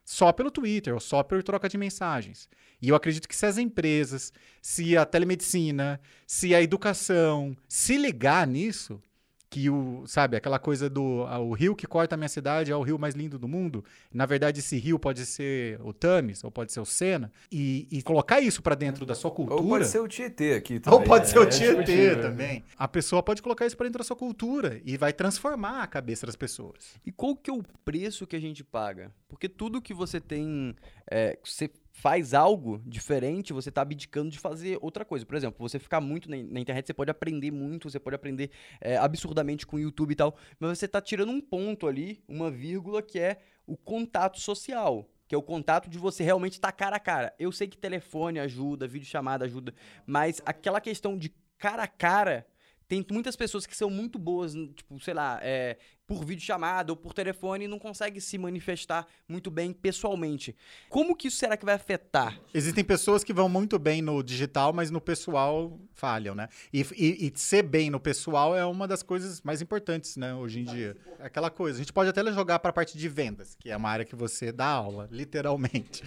Só pelo Twitter, ou só por troca de mensagens. E eu acredito que se as empresas, se a telemedicina, se a educação se ligar nisso, que o, sabe, aquela coisa do o rio que corta a minha cidade é o rio mais lindo do mundo. Na verdade, esse rio pode ser o Tamis ou pode ser o Sena e, e colocar isso para dentro da sua cultura. Ou pode ser o Tietê aqui também. Ou pode ser o é, Tietê é, também. A pessoa pode colocar isso para dentro da sua cultura e vai transformar a cabeça das pessoas. E qual que é o preço que a gente paga? Porque tudo que você tem, é, você faz algo diferente, você está abdicando de fazer outra coisa. Por exemplo, você ficar muito na, na internet, você pode aprender muito, você pode aprender é, absurdamente com o YouTube e tal, mas você está tirando um ponto ali, uma vírgula, que é o contato social. Que é o contato de você realmente estar tá cara a cara. Eu sei que telefone ajuda, videochamada ajuda, mas aquela questão de cara a cara tem muitas pessoas que são muito boas, tipo, sei lá, é, por vídeo chamada ou por telefone e não consegue se manifestar muito bem pessoalmente. Como que isso será que vai afetar? Existem pessoas que vão muito bem no digital, mas no pessoal falham, né? E, e, e ser bem no pessoal é uma das coisas mais importantes, né, hoje em dia. Aquela coisa. A gente pode até jogar para a parte de vendas, que é uma área que você dá aula, literalmente.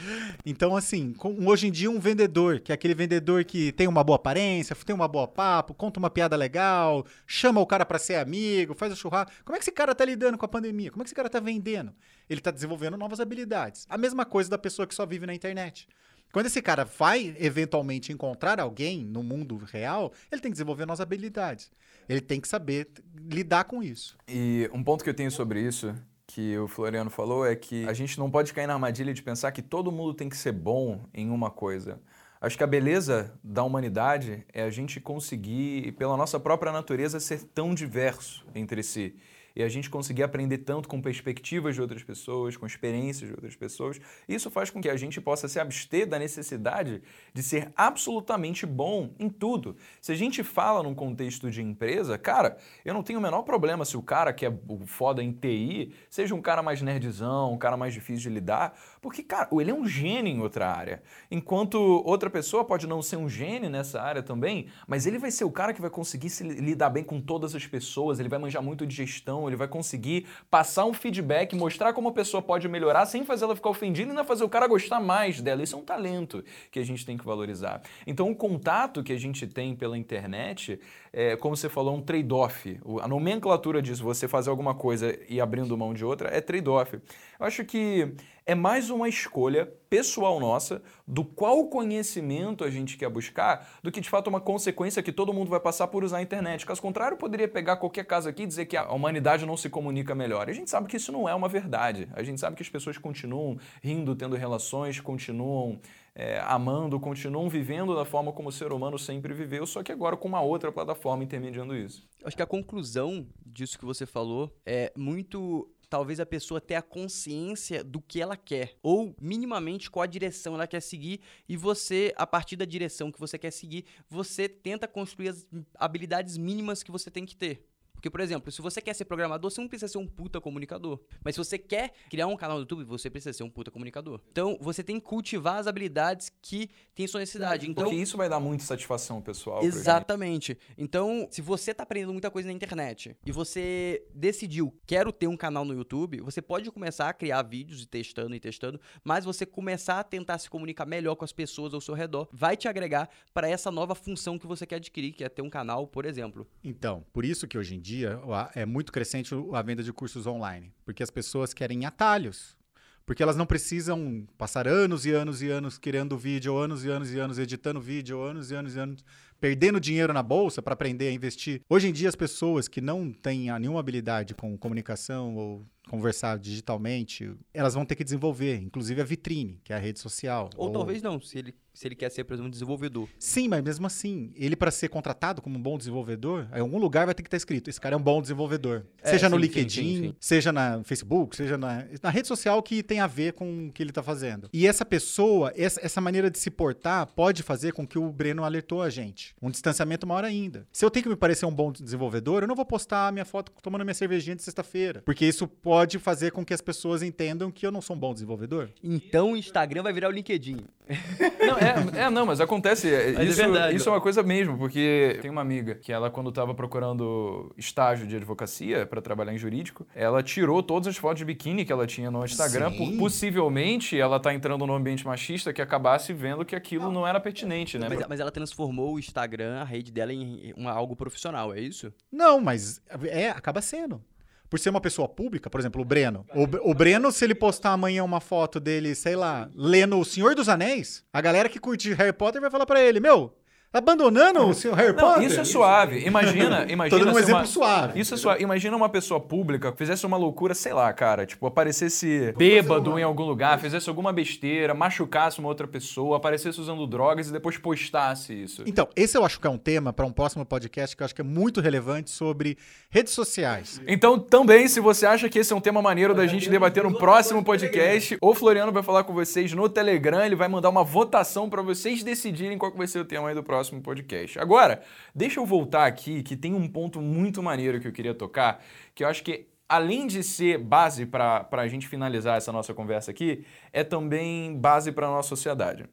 Então, assim, com, hoje em dia, um vendedor, que é aquele vendedor que tem uma boa aparência, tem uma boa papo, conta uma piada legal, chama o cara para ser amigo, faz o churrasco. Como é que esse cara cara tá lidando com a pandemia? Como é que esse cara tá vendendo? Ele tá desenvolvendo novas habilidades. A mesma coisa da pessoa que só vive na internet. Quando esse cara vai eventualmente encontrar alguém no mundo real, ele tem que desenvolver novas habilidades. Ele tem que saber lidar com isso. E um ponto que eu tenho sobre isso, que o Floriano falou, é que a gente não pode cair na armadilha de pensar que todo mundo tem que ser bom em uma coisa. Acho que a beleza da humanidade é a gente conseguir, pela nossa própria natureza, ser tão diverso entre si e a gente conseguir aprender tanto com perspectivas de outras pessoas, com experiências de outras pessoas. Isso faz com que a gente possa se abster da necessidade de ser absolutamente bom em tudo. Se a gente fala num contexto de empresa, cara, eu não tenho o menor problema se o cara que é foda em TI seja um cara mais nerdzão, um cara mais difícil de lidar, porque, cara, ele é um gênio em outra área. Enquanto outra pessoa pode não ser um gênio nessa área também, mas ele vai ser o cara que vai conseguir se lidar bem com todas as pessoas, ele vai manjar muito de gestão, ele vai conseguir passar um feedback, mostrar como a pessoa pode melhorar sem fazer ela ficar ofendida e ainda fazer o cara gostar mais dela. Isso é um talento que a gente tem que valorizar. Então, o contato que a gente tem pela internet, é, como você falou, um trade-off. A nomenclatura disso, você fazer alguma coisa e abrindo mão de outra, é trade-off. Eu acho que é mais uma escolha pessoal nossa do qual conhecimento a gente quer buscar do que de fato uma consequência que todo mundo vai passar por usar a internet. Caso contrário, poderia pegar qualquer caso aqui e dizer que a humanidade não se comunica melhor. A gente sabe que isso não é uma verdade. A gente sabe que as pessoas continuam rindo, tendo relações, continuam é, amando, continuam vivendo da forma como o ser humano sempre viveu, só que agora com uma outra plataforma intermediando isso. Acho que a conclusão disso que você falou é muito talvez a pessoa tenha consciência do que ela quer, ou minimamente qual a direção ela quer seguir, e você, a partir da direção que você quer seguir, você tenta construir as habilidades mínimas que você tem que ter. Porque, por exemplo, se você quer ser programador, você não precisa ser um puta comunicador. Mas se você quer criar um canal no YouTube, você precisa ser um puta comunicador. Então, você tem que cultivar as habilidades que tem sua necessidade. Então, Porque isso vai dar muita satisfação pessoal. Exatamente. Então, se você tá aprendendo muita coisa na internet e você decidiu, quero ter um canal no YouTube, você pode começar a criar vídeos e testando e testando, mas você começar a tentar se comunicar melhor com as pessoas ao seu redor vai te agregar para essa nova função que você quer adquirir, que é ter um canal, por exemplo. Então, por isso que hoje em dia dia é muito crescente a venda de cursos online, porque as pessoas querem atalhos. Porque elas não precisam passar anos e anos e anos criando vídeo, anos e anos e anos editando vídeo, anos e anos e anos perdendo dinheiro na bolsa para aprender a investir. Hoje em dia, as pessoas que não têm nenhuma habilidade com comunicação ou conversar digitalmente, elas vão ter que desenvolver, inclusive a vitrine, que é a rede social. Ou, ou... talvez não, se ele se ele quer ser, por exemplo, um desenvolvedor. Sim, mas mesmo assim, ele para ser contratado como um bom desenvolvedor, em algum lugar vai ter que estar escrito, esse cara é um bom desenvolvedor. É, seja sim, no LinkedIn, sim, sim, seja na Facebook, seja na, na rede social que tem a ver com o que ele está fazendo. E essa pessoa, essa, essa maneira de se portar pode fazer com que o Breno alertou a gente. Um distanciamento maior ainda. Se eu tenho que me parecer um bom desenvolvedor, eu não vou postar a minha foto tomando minha cervejinha de sexta-feira, porque isso pode fazer com que as pessoas entendam que eu não sou um bom desenvolvedor. Então o Instagram vai virar o LinkedIn. Não, é, é, não, mas acontece. É, mas é isso, é isso é uma coisa mesmo, porque tem uma amiga que ela, quando estava procurando estágio de advocacia para trabalhar em jurídico, ela tirou todas as fotos de biquíni que ela tinha no Instagram, Sim. por possivelmente ela tá entrando num ambiente machista que acabasse vendo que aquilo não era pertinente, né? Mas, mas ela transformou o Instagram, a rede dela, em uma, algo profissional, é isso? Não, mas é, acaba sendo por ser uma pessoa pública, por exemplo, o Breno. O, o, Breno, se ele postar amanhã uma foto dele, sei lá, lendo O Senhor dos Anéis, a galera que curte Harry Potter vai falar para ele: Meu, abandonando o seu Harry não, Potter. Isso é suave. Imagina, imagina. Tô dando um exemplo uma... suave. Isso é suave. Imagina uma pessoa pública que fizesse uma loucura, sei lá, cara, tipo, aparecesse bêbado em algum lugar, fizesse alguma besteira, machucasse uma outra pessoa, aparecesse usando drogas e depois postasse isso. Então, esse eu acho que é um tema para um próximo podcast que eu acho que é muito relevante sobre redes sociais. Então, também, se você acha que esse é um tema maneiro da gente debater no próximo podcast, o Floriano vai falar com vocês no Telegram, ele vai mandar uma votação para vocês decidirem qual vai ser o tema aí do próximo próximo podcast. Agora, deixa eu voltar aqui, que tem um ponto muito maneiro que eu queria tocar, que eu acho que além de ser base para a gente finalizar essa nossa conversa aqui, é também base para a nossa sociedade,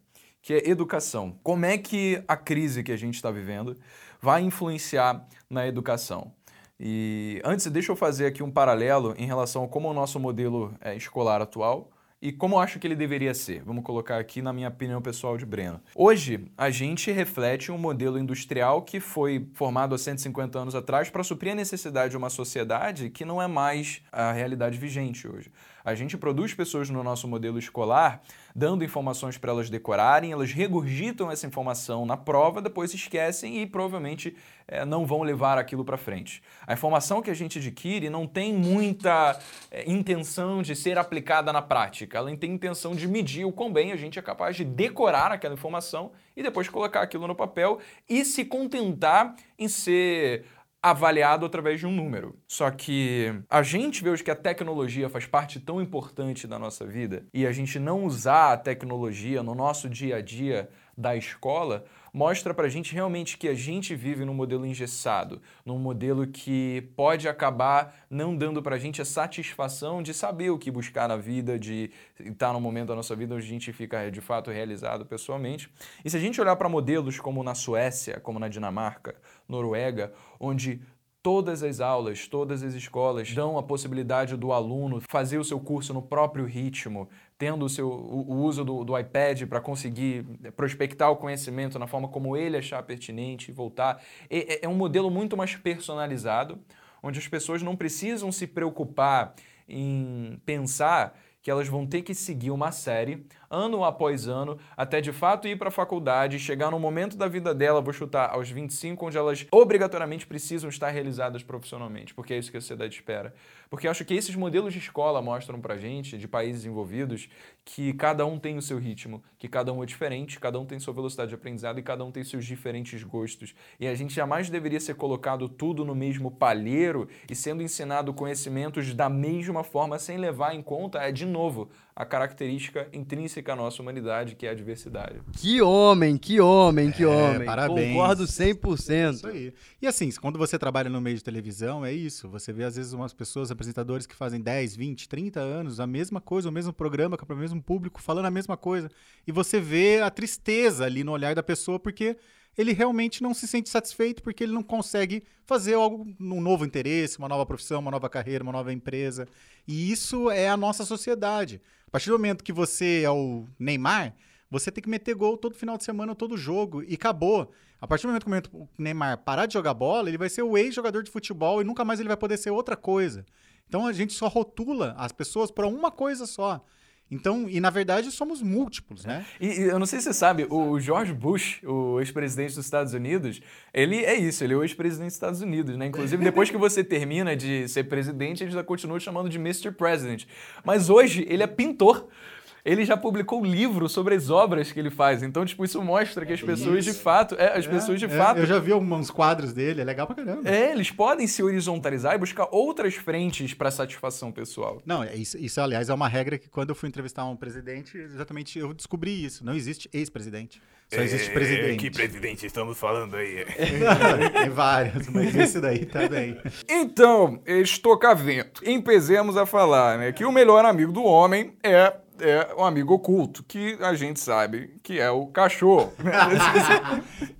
que é educação. Como é que a crise que a gente está vivendo vai influenciar na educação? E antes, deixa eu fazer aqui um paralelo em relação a como o nosso modelo é, escolar atual e como eu acho que ele deveria ser. Vamos colocar aqui na minha opinião pessoal de Breno. Hoje, a gente reflete um modelo industrial que foi formado há 150 anos atrás para suprir a necessidade de uma sociedade que não é mais a realidade vigente hoje. A gente produz pessoas no nosso modelo escolar, dando informações para elas decorarem, elas regurgitam essa informação na prova, depois esquecem e provavelmente é, não vão levar aquilo para frente. A informação que a gente adquire não tem muita é, intenção de ser aplicada na prática, ela tem intenção de medir o quão bem a gente é capaz de decorar aquela informação e depois colocar aquilo no papel e se contentar em ser avaliado através de um número. Só que a gente vê hoje que a tecnologia faz parte tão importante da nossa vida e a gente não usar a tecnologia no nosso dia a dia da escola mostra pra gente realmente que a gente vive num modelo engessado, num modelo que pode acabar não dando pra gente a satisfação de saber o que buscar na vida, de estar no momento da nossa vida onde a gente fica de fato realizado pessoalmente. E se a gente olhar para modelos como na Suécia, como na Dinamarca, Noruega, onde Todas as aulas, todas as escolas dão a possibilidade do aluno fazer o seu curso no próprio ritmo, tendo o, seu, o, o uso do, do iPad para conseguir prospectar o conhecimento na forma como ele achar pertinente e voltar. É, é um modelo muito mais personalizado, onde as pessoas não precisam se preocupar em pensar que elas vão ter que seguir uma série ano após ano, até de fato ir para a faculdade, chegar no momento da vida dela, vou chutar aos 25, onde elas obrigatoriamente precisam estar realizadas profissionalmente, porque é isso que a sociedade espera. Porque acho que esses modelos de escola mostram pra gente, de países envolvidos, que cada um tem o seu ritmo, que cada um é diferente, cada um tem sua velocidade de aprendizado e cada um tem seus diferentes gostos. E a gente jamais deveria ser colocado tudo no mesmo palheiro e sendo ensinado conhecimentos da mesma forma, sem levar em conta, é de novo, a característica intrínseca à nossa humanidade, que é a diversidade. Que homem, que homem, que É, homem. parabéns. Concordo 100%. Isso aí. E assim, quando você trabalha no meio de televisão, é isso. Você vê, às vezes, umas pessoas, apresentadores que fazem 10, 20, 30 anos, a mesma coisa, o mesmo programa, com o mesmo público, falando a mesma coisa. E você vê a tristeza ali no olhar da pessoa, porque ele realmente não se sente satisfeito, porque ele não consegue fazer algo, um novo interesse, uma nova profissão, uma nova carreira, uma nova empresa. E isso é a nossa sociedade. A partir do momento que você é o Neymar, você tem que meter gol todo final de semana, todo jogo, e acabou. A partir do momento que o Neymar parar de jogar bola, ele vai ser o ex-jogador de futebol e nunca mais ele vai poder ser outra coisa. Então a gente só rotula as pessoas para uma coisa só. Então, e na verdade somos múltiplos, né? E, e eu não sei se você sabe, o George Bush, o ex-presidente dos Estados Unidos, ele é isso, ele é o ex-presidente dos Estados Unidos, né? Inclusive, depois que você termina de ser presidente, eles já continuam chamando de Mr. President. Mas hoje ele é pintor. Ele já publicou um livro sobre as obras que ele faz. Então, tipo, isso mostra que as pessoas de fato. É, as pessoas de É, fato. Eu já vi alguns quadros dele, é legal pra caramba. É, eles podem se horizontalizar e buscar outras frentes para satisfação pessoal. Não, é isso, isso, aliás, é uma regra que quando eu fui entrevistar um presidente, exatamente eu descobri isso. Não existe ex-presidente. Só existe presidente. É, Que presidente estamos falando aí? Tem vários, mas esse daí tá bem. Então, estocavento. Empecemos a falar, né, que o melhor amigo do homem é é um amigo oculto, que a gente sabe que é o cachorro.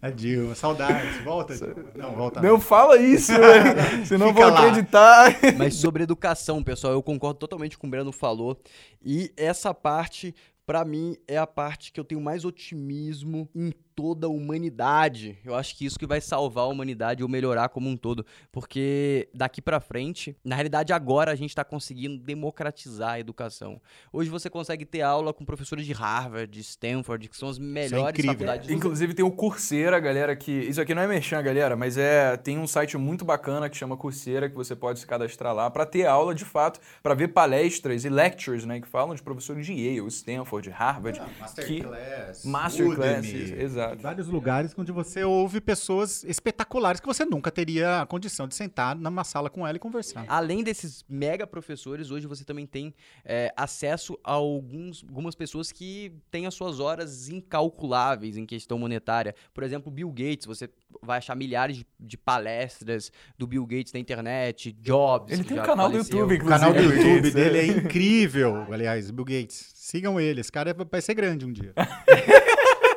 A Dilma, saudades. Volta. Dilma. Não, volta. Não fala isso, velho, senão lá. acreditar. Mas sobre educação, pessoal, eu concordo totalmente com o Breno falou. E essa parte, pra mim, é a parte que eu tenho mais otimismo em toda a humanidade. Eu acho que isso que vai salvar a humanidade ou melhorar como um todo. Porque daqui pra frente, na realidade, agora a gente tá conseguindo democratizar a educação. Hoje você consegue ter aula com professores de Harvard, de Stanford, que são as melhores incrível. faculdades do Inclusive tem o Coursera, galera, que... Isso aqui não é merchan, galera, mas é... Tem um site muito bacana que chama Coursera, que você pode se cadastrar lá para ter aula, de fato, para ver palestras e lectures, né, que falam de professores de Yale, Stanford, Harvard. Ah, que... Masterclass, Masterclasses, Exato. Vários lugares onde você ouve pessoas espetaculares que você nunca teria a condição de sentar numa sala com ela e conversar. Além desses mega professores, hoje você também tem é, acesso a alguns, algumas pessoas que têm as suas horas incalculáveis em questão monetária. Por exemplo, Bill Gates, você vai achar milhares de, de palestras do Bill Gates na internet, Jobs. Ele tem um canal do faleceu. YouTube, O canal do Inclusive, YouTube dele é. é incrível, aliás, Bill Gates. Sigam ele, esse cara vai ser grande um dia.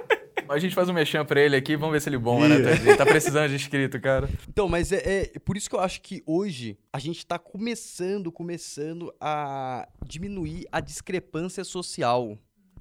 A gente faz um mexão pra ele aqui, vamos ver se ele bomba, né, Ih. Tadinho? Tá precisando de inscrito, cara. Então, mas é, é por isso que eu acho que hoje a gente tá começando, começando a diminuir a discrepância social.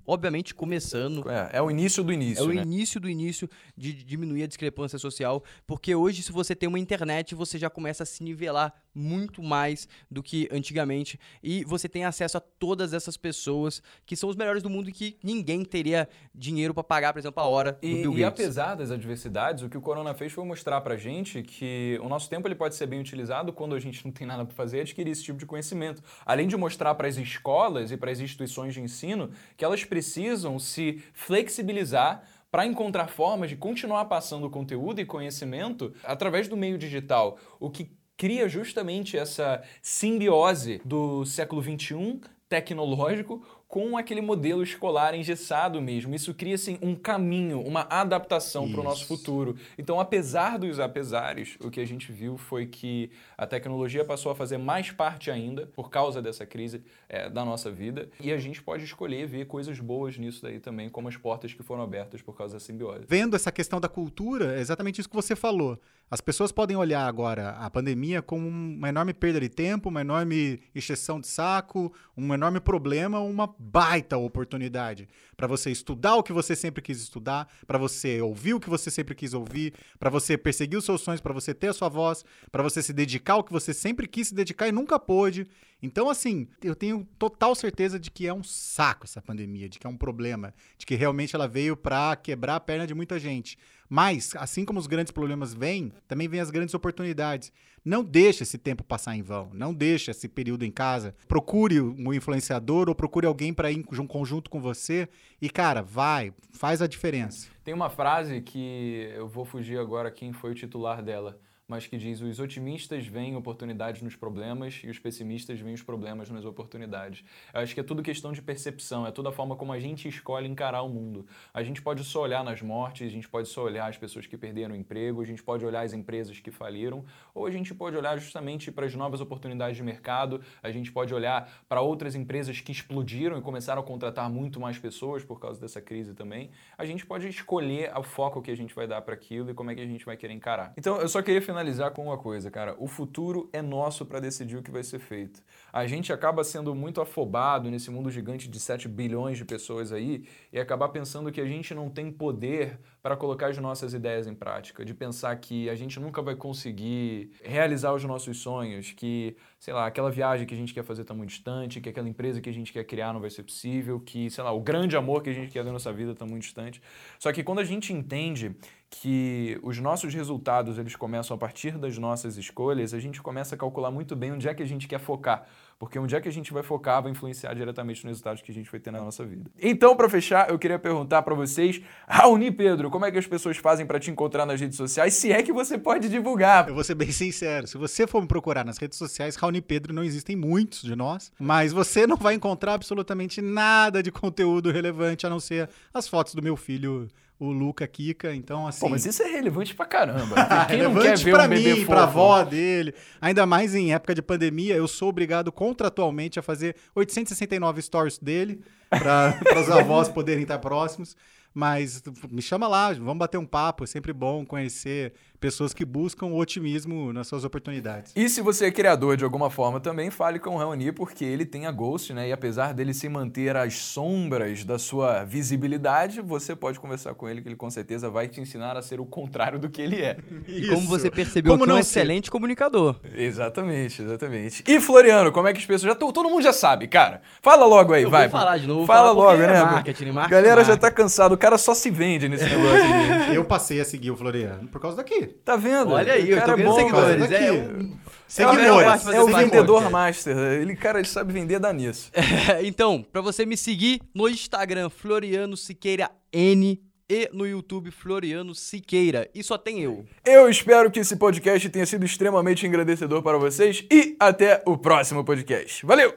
Obviamente, começando. É, é o início do início, É o né? início do início de diminuir a discrepância social, porque hoje, se você tem uma internet, você já começa a se nivelar muito mais do que antigamente, e você tem acesso a todas essas pessoas que são os melhores do mundo e que ninguém teria dinheiro pra pagar, por exemplo, a hora do E, Bill e Gates. apesar das adversidades, o que o Corona fez foi mostrar pra gente que o nosso tempo ele pode ser bem utilizado quando a gente não tem nada pra fazer, adquirir esse tipo de conhecimento. Além de mostrar para as escolas e para as instituições de ensino que elas precisam se flexibilizar para encontrar formas de continuar passando conteúdo e conhecimento através do meio digital, o que cria justamente essa simbiose do século XXI tecnológico com aquele modelo escolar engessado mesmo. Isso cria assim, um caminho, uma adaptação para o nosso futuro. Então, apesar dos apesares, o que a gente viu foi que a tecnologia passou a fazer mais parte ainda por causa dessa crise é, da nossa vida. E a gente pode escolher ver coisas boas nisso daí também, como as portas que foram abertas por causa da simbiose. Vendo essa questão da cultura, é exatamente isso que você falou. As pessoas podem olhar agora a pandemia como uma enorme perda de tempo, uma enorme encheção de saco, um enorme problema, uma baita oportunidade para você estudar o que você sempre quis estudar, para você ouvir o que você sempre quis ouvir, para você perseguir os seus sonhos, para você ter a sua voz, para você se dedicar ao que você sempre quis se dedicar e nunca pôde. Então, assim, eu tenho total certeza de que é um saco essa pandemia, de que é um problema, de que realmente ela veio para quebrar a perna de muita gente. Mas, assim como os grandes problemas vêm, também vêm as grandes oportunidades. Não deixe esse tempo passar em vão. Não deixe esse período em casa. Procure um influenciador ou procure alguém para ir em conjunto com você. E, cara, vai, faz a diferença. Tem uma frase que eu vou fugir agora quem foi o titular dela, mas que diz: os otimistas veem oportunidades nos problemas e os pessimistas veem os problemas nas oportunidades. Eu acho que é tudo questão de percepção, é toda a forma como a gente escolhe encarar o mundo. A gente pode só olhar nas mortes, a gente pode só olhar as pessoas que perderam o emprego, a gente pode olhar as empresas que faliram, ou a gente pode olhar justamente para as novas oportunidades de mercado, a gente pode olhar para outras empresas que explodiram e começaram a contratar muito mais pessoas por causa dessa crise também. A gente pode escolher o foco que a gente vai dar para aquilo e como é que a gente vai querer encarar. Então, eu só queria finalizar com uma coisa, cara. O futuro é nosso para decidir o que vai ser feito. A gente acaba sendo muito afobado nesse mundo gigante de 7 bilhões de pessoas aí e acabar pensando que a gente não tem poder para colocar as nossas ideias em prática, de pensar que a gente nunca vai conseguir realizar os nossos sonhos, que, sei lá, aquela viagem que a gente quer fazer está muito distante, que aquela empresa que a gente quer criar não vai ser possível, que, sei lá, o grande amor que a gente quer da nossa vida está muito distante. Só que quando a gente entende que os nossos resultados eles começam a partir das nossas escolhas, a gente começa a calcular muito bem onde é que a gente quer focar. Porque onde é que a gente vai focar vai influenciar diretamente nos resultados que a gente vai ter na nossa vida. Então, para fechar, eu queria perguntar para vocês, Raoni Pedro, como é que as pessoas fazem para te encontrar nas redes sociais, se é que você pode divulgar? Eu vou ser bem sincero. Se você for me procurar nas redes sociais, Raoni Pedro não existem muitos de nós, mas você não vai encontrar absolutamente nada de conteúdo relevante a não ser as fotos do meu filho, o Luca Kika. Então, assim. Pô, mas isso é relevante pra caramba. Quem não quer relevante ver pra um mim, fofo? pra avó dele. Ainda mais em época de pandemia, eu sou obrigado contratualmente a fazer 869 stories dele para os avós poderem estar próximos. Mas me chama lá, vamos bater um papo. É sempre bom conhecer pessoas que buscam o otimismo nas suas oportunidades. E se você é criador de alguma forma também, fale com o Raoni, porque ele tem a Ghost, né? E apesar dele se manter às sombras da sua visibilidade, você pode conversar com ele, que ele com certeza vai te ensinar a ser o contrário do que ele é. E como você percebeu, Como que é um não ser? excelente comunicador. Exatamente, exatamente. E Floriano, como é que as pessoas. Já, to- todo mundo já sabe, cara. Fala logo aí, Eu vai. vou falar de novo, Fala logo, né? é marketing, marketing, galera já marketing. tá cansado, o cara só se vende nesse negócio aqui. Eu passei a seguir o Floriano por causa daqui. Tá vendo? Olha aí, O eu cara tô vendo bom, seguidores. cara. É, um- Seguidores. É o Faz vendedor master. Ele, cara, ele sabe vender, dá nisso. então, pra você me seguir no Instagram, Floriano Siqueira N. E no YouTube, Floriano Siqueira. E só tem eu. Eu espero que esse podcast tenha sido extremamente engrandecedor para vocês e até o próximo podcast. Valeu!